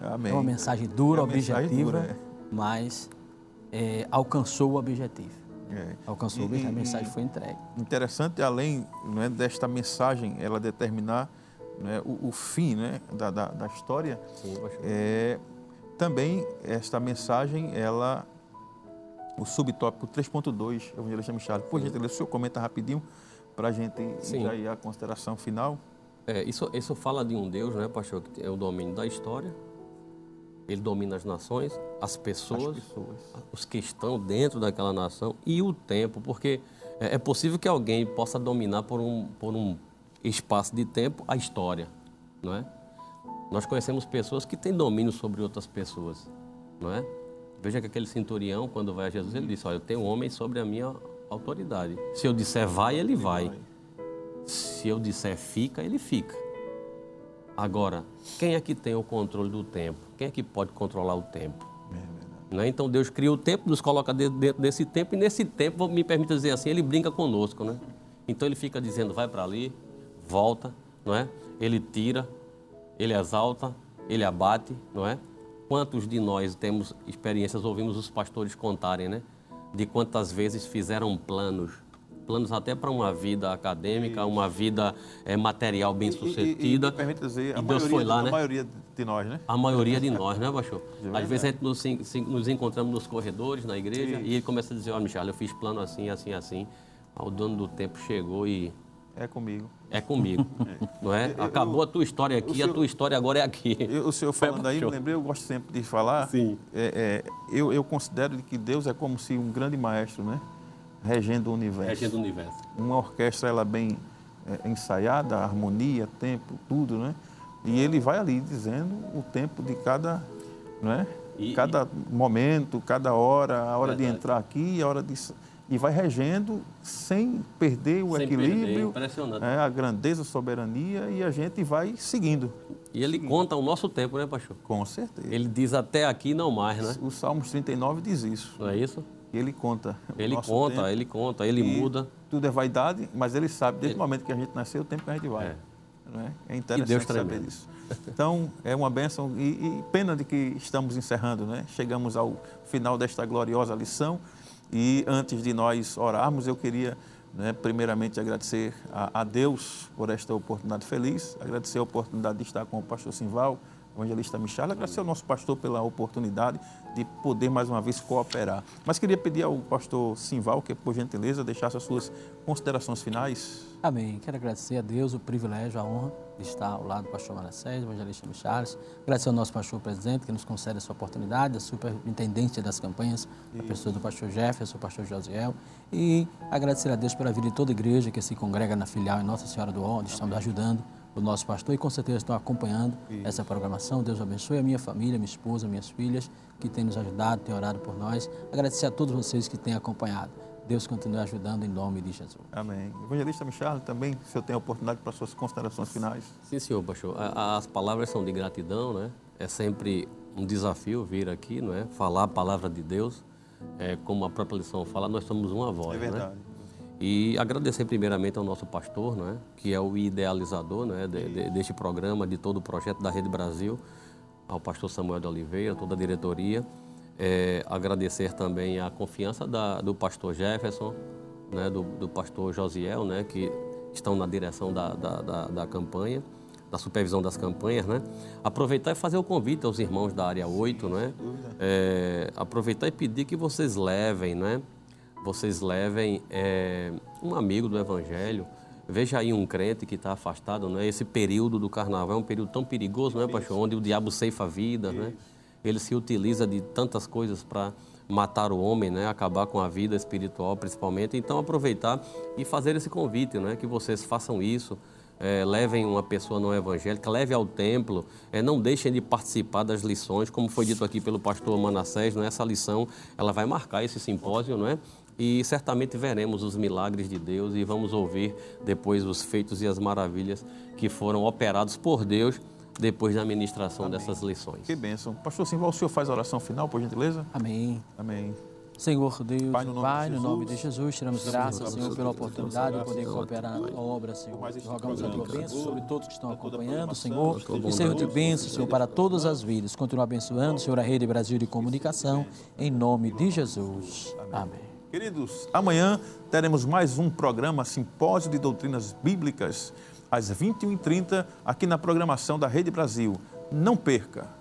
Speaker 1: Amém.
Speaker 2: É uma mensagem dura,
Speaker 1: É uma mensagem
Speaker 2: objetiva,
Speaker 1: dura, é.
Speaker 2: mas é, alcançou o objetivo.
Speaker 1: É.
Speaker 2: Alcançou o
Speaker 1: E-
Speaker 2: objetivo, a mensagem foi entregue.
Speaker 1: Interessante, além não é, desta mensagem, ela determinar né, o, o fim né, da, da, da história,
Speaker 3: Sim,
Speaker 1: é, também esta mensagem, ela, o subtópico 3.2, Evangelista Michel, por gentileza, o senhor comenta rapidinho para a gente
Speaker 3: Sim.
Speaker 1: ir aí à consideração final.
Speaker 3: É, isso, isso fala de um Deus, né, pastor, que é o domínio da história. Ele domina as nações, as pessoas,
Speaker 1: As pessoas.
Speaker 3: os que estão dentro daquela nação e o tempo, porque é, é possível que alguém possa dominar por um, por um espaço de tempo a história, não é? Nós conhecemos pessoas que têm domínio sobre outras pessoas, não é? Veja que aquele centurião, quando vai a Jesus, ele disse: Olha, eu tenho um homem sobre a minha autoridade. Se eu disser vai, ele vai. Se eu disser fica, ele fica. Agora, quem é que tem o controle do tempo? Quem é que pode controlar o tempo? Né? Então Deus cria o tempo, nos coloca de- dentro desse tempo e nesse tempo, me permita dizer assim, ele brinca conosco, né? Então ele fica dizendo, vai para ali, volta, não é? Ele tira, ele exalta, ele abate, não é? Quantos de nós temos experiências, ouvimos os pastores contarem, né? De quantas vezes fizeram planos, planos até para uma vida acadêmica, uma vida eh, material bem sucedida.
Speaker 1: E, e, e, dizer, a
Speaker 3: E Deus
Speaker 1: maioria,
Speaker 3: foi lá,
Speaker 1: a
Speaker 3: né?
Speaker 1: maioria de nós, né?
Speaker 3: A maioria de nós, né,
Speaker 1: verdade.
Speaker 3: Às vezes a gente nos, nos encontramos nos corredores, na igreja, e ele começa a dizer, ó, Michel, eu fiz plano assim, assim, assim. O dono do tempo chegou e
Speaker 1: É comigo.
Speaker 3: É comigo, não é?
Speaker 1: Eu-
Speaker 3: Acabou a tua história aqui,
Speaker 1: senhor-
Speaker 3: a tua história agora é aqui.
Speaker 1: Eu- o senhor falando aí, me
Speaker 3: show.
Speaker 1: lembrei, eu gosto sempre de falar.
Speaker 3: Sim.
Speaker 1: É, é, eu, eu considero que Deus é como se um grande maestro, né? Regendo o universo.
Speaker 3: Regendo o universo.
Speaker 1: Uma orquestra, ela bem é, ensaiada, harmonia, tempo, tudo, né? E ele vai ali dizendo o tempo de cada, não é?
Speaker 3: E-
Speaker 1: cada momento, cada hora, a hora de
Speaker 3: Verdade.
Speaker 1: entrar aqui, a hora de... E vai regendo sem perder o
Speaker 3: Sem perder,
Speaker 1: equilíbrio,
Speaker 3: impressionante.
Speaker 1: é, a grandeza, a soberania, e a gente vai seguindo.
Speaker 3: E ele conta o nosso tempo, né, Pastor?
Speaker 1: Com certeza.
Speaker 3: Ele diz até aqui não mais, né?
Speaker 1: O Salmos 39 diz isso.
Speaker 3: Não é isso?
Speaker 1: Ele conta.
Speaker 3: Ele conta,
Speaker 1: tempo.
Speaker 3: ele conta, ele muda.
Speaker 1: Tudo é vaidade, mas ele sabe desde o momento que a gente nasceu, o tempo que a gente vai.
Speaker 3: É.
Speaker 1: Não é? é interessante saber disso. Então, é uma bênção e, e pena de que estamos encerrando, né? Chegamos ao final desta gloriosa lição e antes de nós orarmos, eu queria, né, primeiramente, agradecer a, a Deus por esta oportunidade feliz, agradecer a oportunidade de estar com o pastor Simval, evangelista Michel, agradecer ao nosso pastor pela oportunidade de poder mais uma vez cooperar. Mas queria pedir ao pastor Simval que, por gentileza, deixasse as suas considerações finais.
Speaker 2: Amém. Quero agradecer a Deus o privilégio, a honra de estar ao lado do pastor Manassés, evangelista Michares. Agradecer ao nosso pastor presidente que nos concede essa oportunidade, a superintendência das campanhas, a pessoa do pastor Jefferson, o pastor Josiel. E agradecer a Deus pela vida de toda a igreja que se congrega na filial em Nossa Senhora do Ó, onde estamos ajudando o nosso pastor e com certeza estão acompanhando essa programação. Deus abençoe a minha família, minha esposa, minhas filhas, que têm nos ajudado, têm orado por nós. Agradecer a todos vocês que têm acompanhado. Deus continue ajudando em nome de Jesus.
Speaker 1: Amém. Evangelista Michel, também, se eu tenho a oportunidade para suas considerações finais.
Speaker 3: Sim, senhor, pastor. As palavras são de gratidão, né? É sempre um desafio vir aqui, não é? Falar a palavra de Deus. É, como a própria lição fala, nós somos uma voz,
Speaker 1: É verdade.
Speaker 3: né? E agradecer primeiramente ao nosso pastor, não é? Que é o idealizador, não é? De- de- deste programa, de todo o projeto da Rede Brasil, ao pastor Samuel de Oliveira, toda a diretoria. É, agradecer também a confiança da- do pastor Jefferson, né? Do, do pastor Josiel, né? Que estão na direção da, da, da, da campanha, da supervisão das campanhas, né? Aproveitar e fazer o convite aos irmãos da área 8, né? É, aproveitar e pedir que vocês levem, né? Vocês levem é, um amigo do Evangelho. Veja aí um crente que está afastado, né? Esse período do carnaval é um período tão perigoso, né, pastor? Onde o diabo ceifa a vida, né? Ele se utiliza de tantas coisas para matar o homem, né? Acabar com a vida espiritual, principalmente. Então, aproveitar e fazer esse convite, né? Que vocês façam isso. É, levem uma pessoa não evangélica, leve ao templo, é, não deixem de participar das lições, como foi dito aqui pelo pastor Manassés, né? essa lição ela vai marcar esse simpósio, não é? E certamente veremos os milagres de Deus e vamos ouvir depois os feitos e as maravilhas que foram operados por Deus depois da ministração dessas lições.
Speaker 1: Que bênção. Pastor Simval, o senhor faz a oração final, por gentileza?
Speaker 2: Amém.
Speaker 1: Amém.
Speaker 2: Senhor Deus,
Speaker 1: Pai, no nome,
Speaker 2: Pai,
Speaker 1: de,
Speaker 2: no
Speaker 1: Jesus,
Speaker 2: nome de Jesus, tiramos graças, Senhor, pela oportunidade de poder cooperar na obra, Senhor. Rogamos a tua bênção sobre todos que estão acompanhando, Senhor, e Senhor de
Speaker 3: bondade,
Speaker 2: bênção, Senhor, para todas as vidas. Continua abençoando, Senhor, a Rede Brasil de Comunicação, em nome de Jesus. Amém.
Speaker 1: Queridos, amanhã teremos mais um programa Simpósio de Doutrinas Bíblicas, às 21h30, aqui na programação da Rede Brasil. Não perca!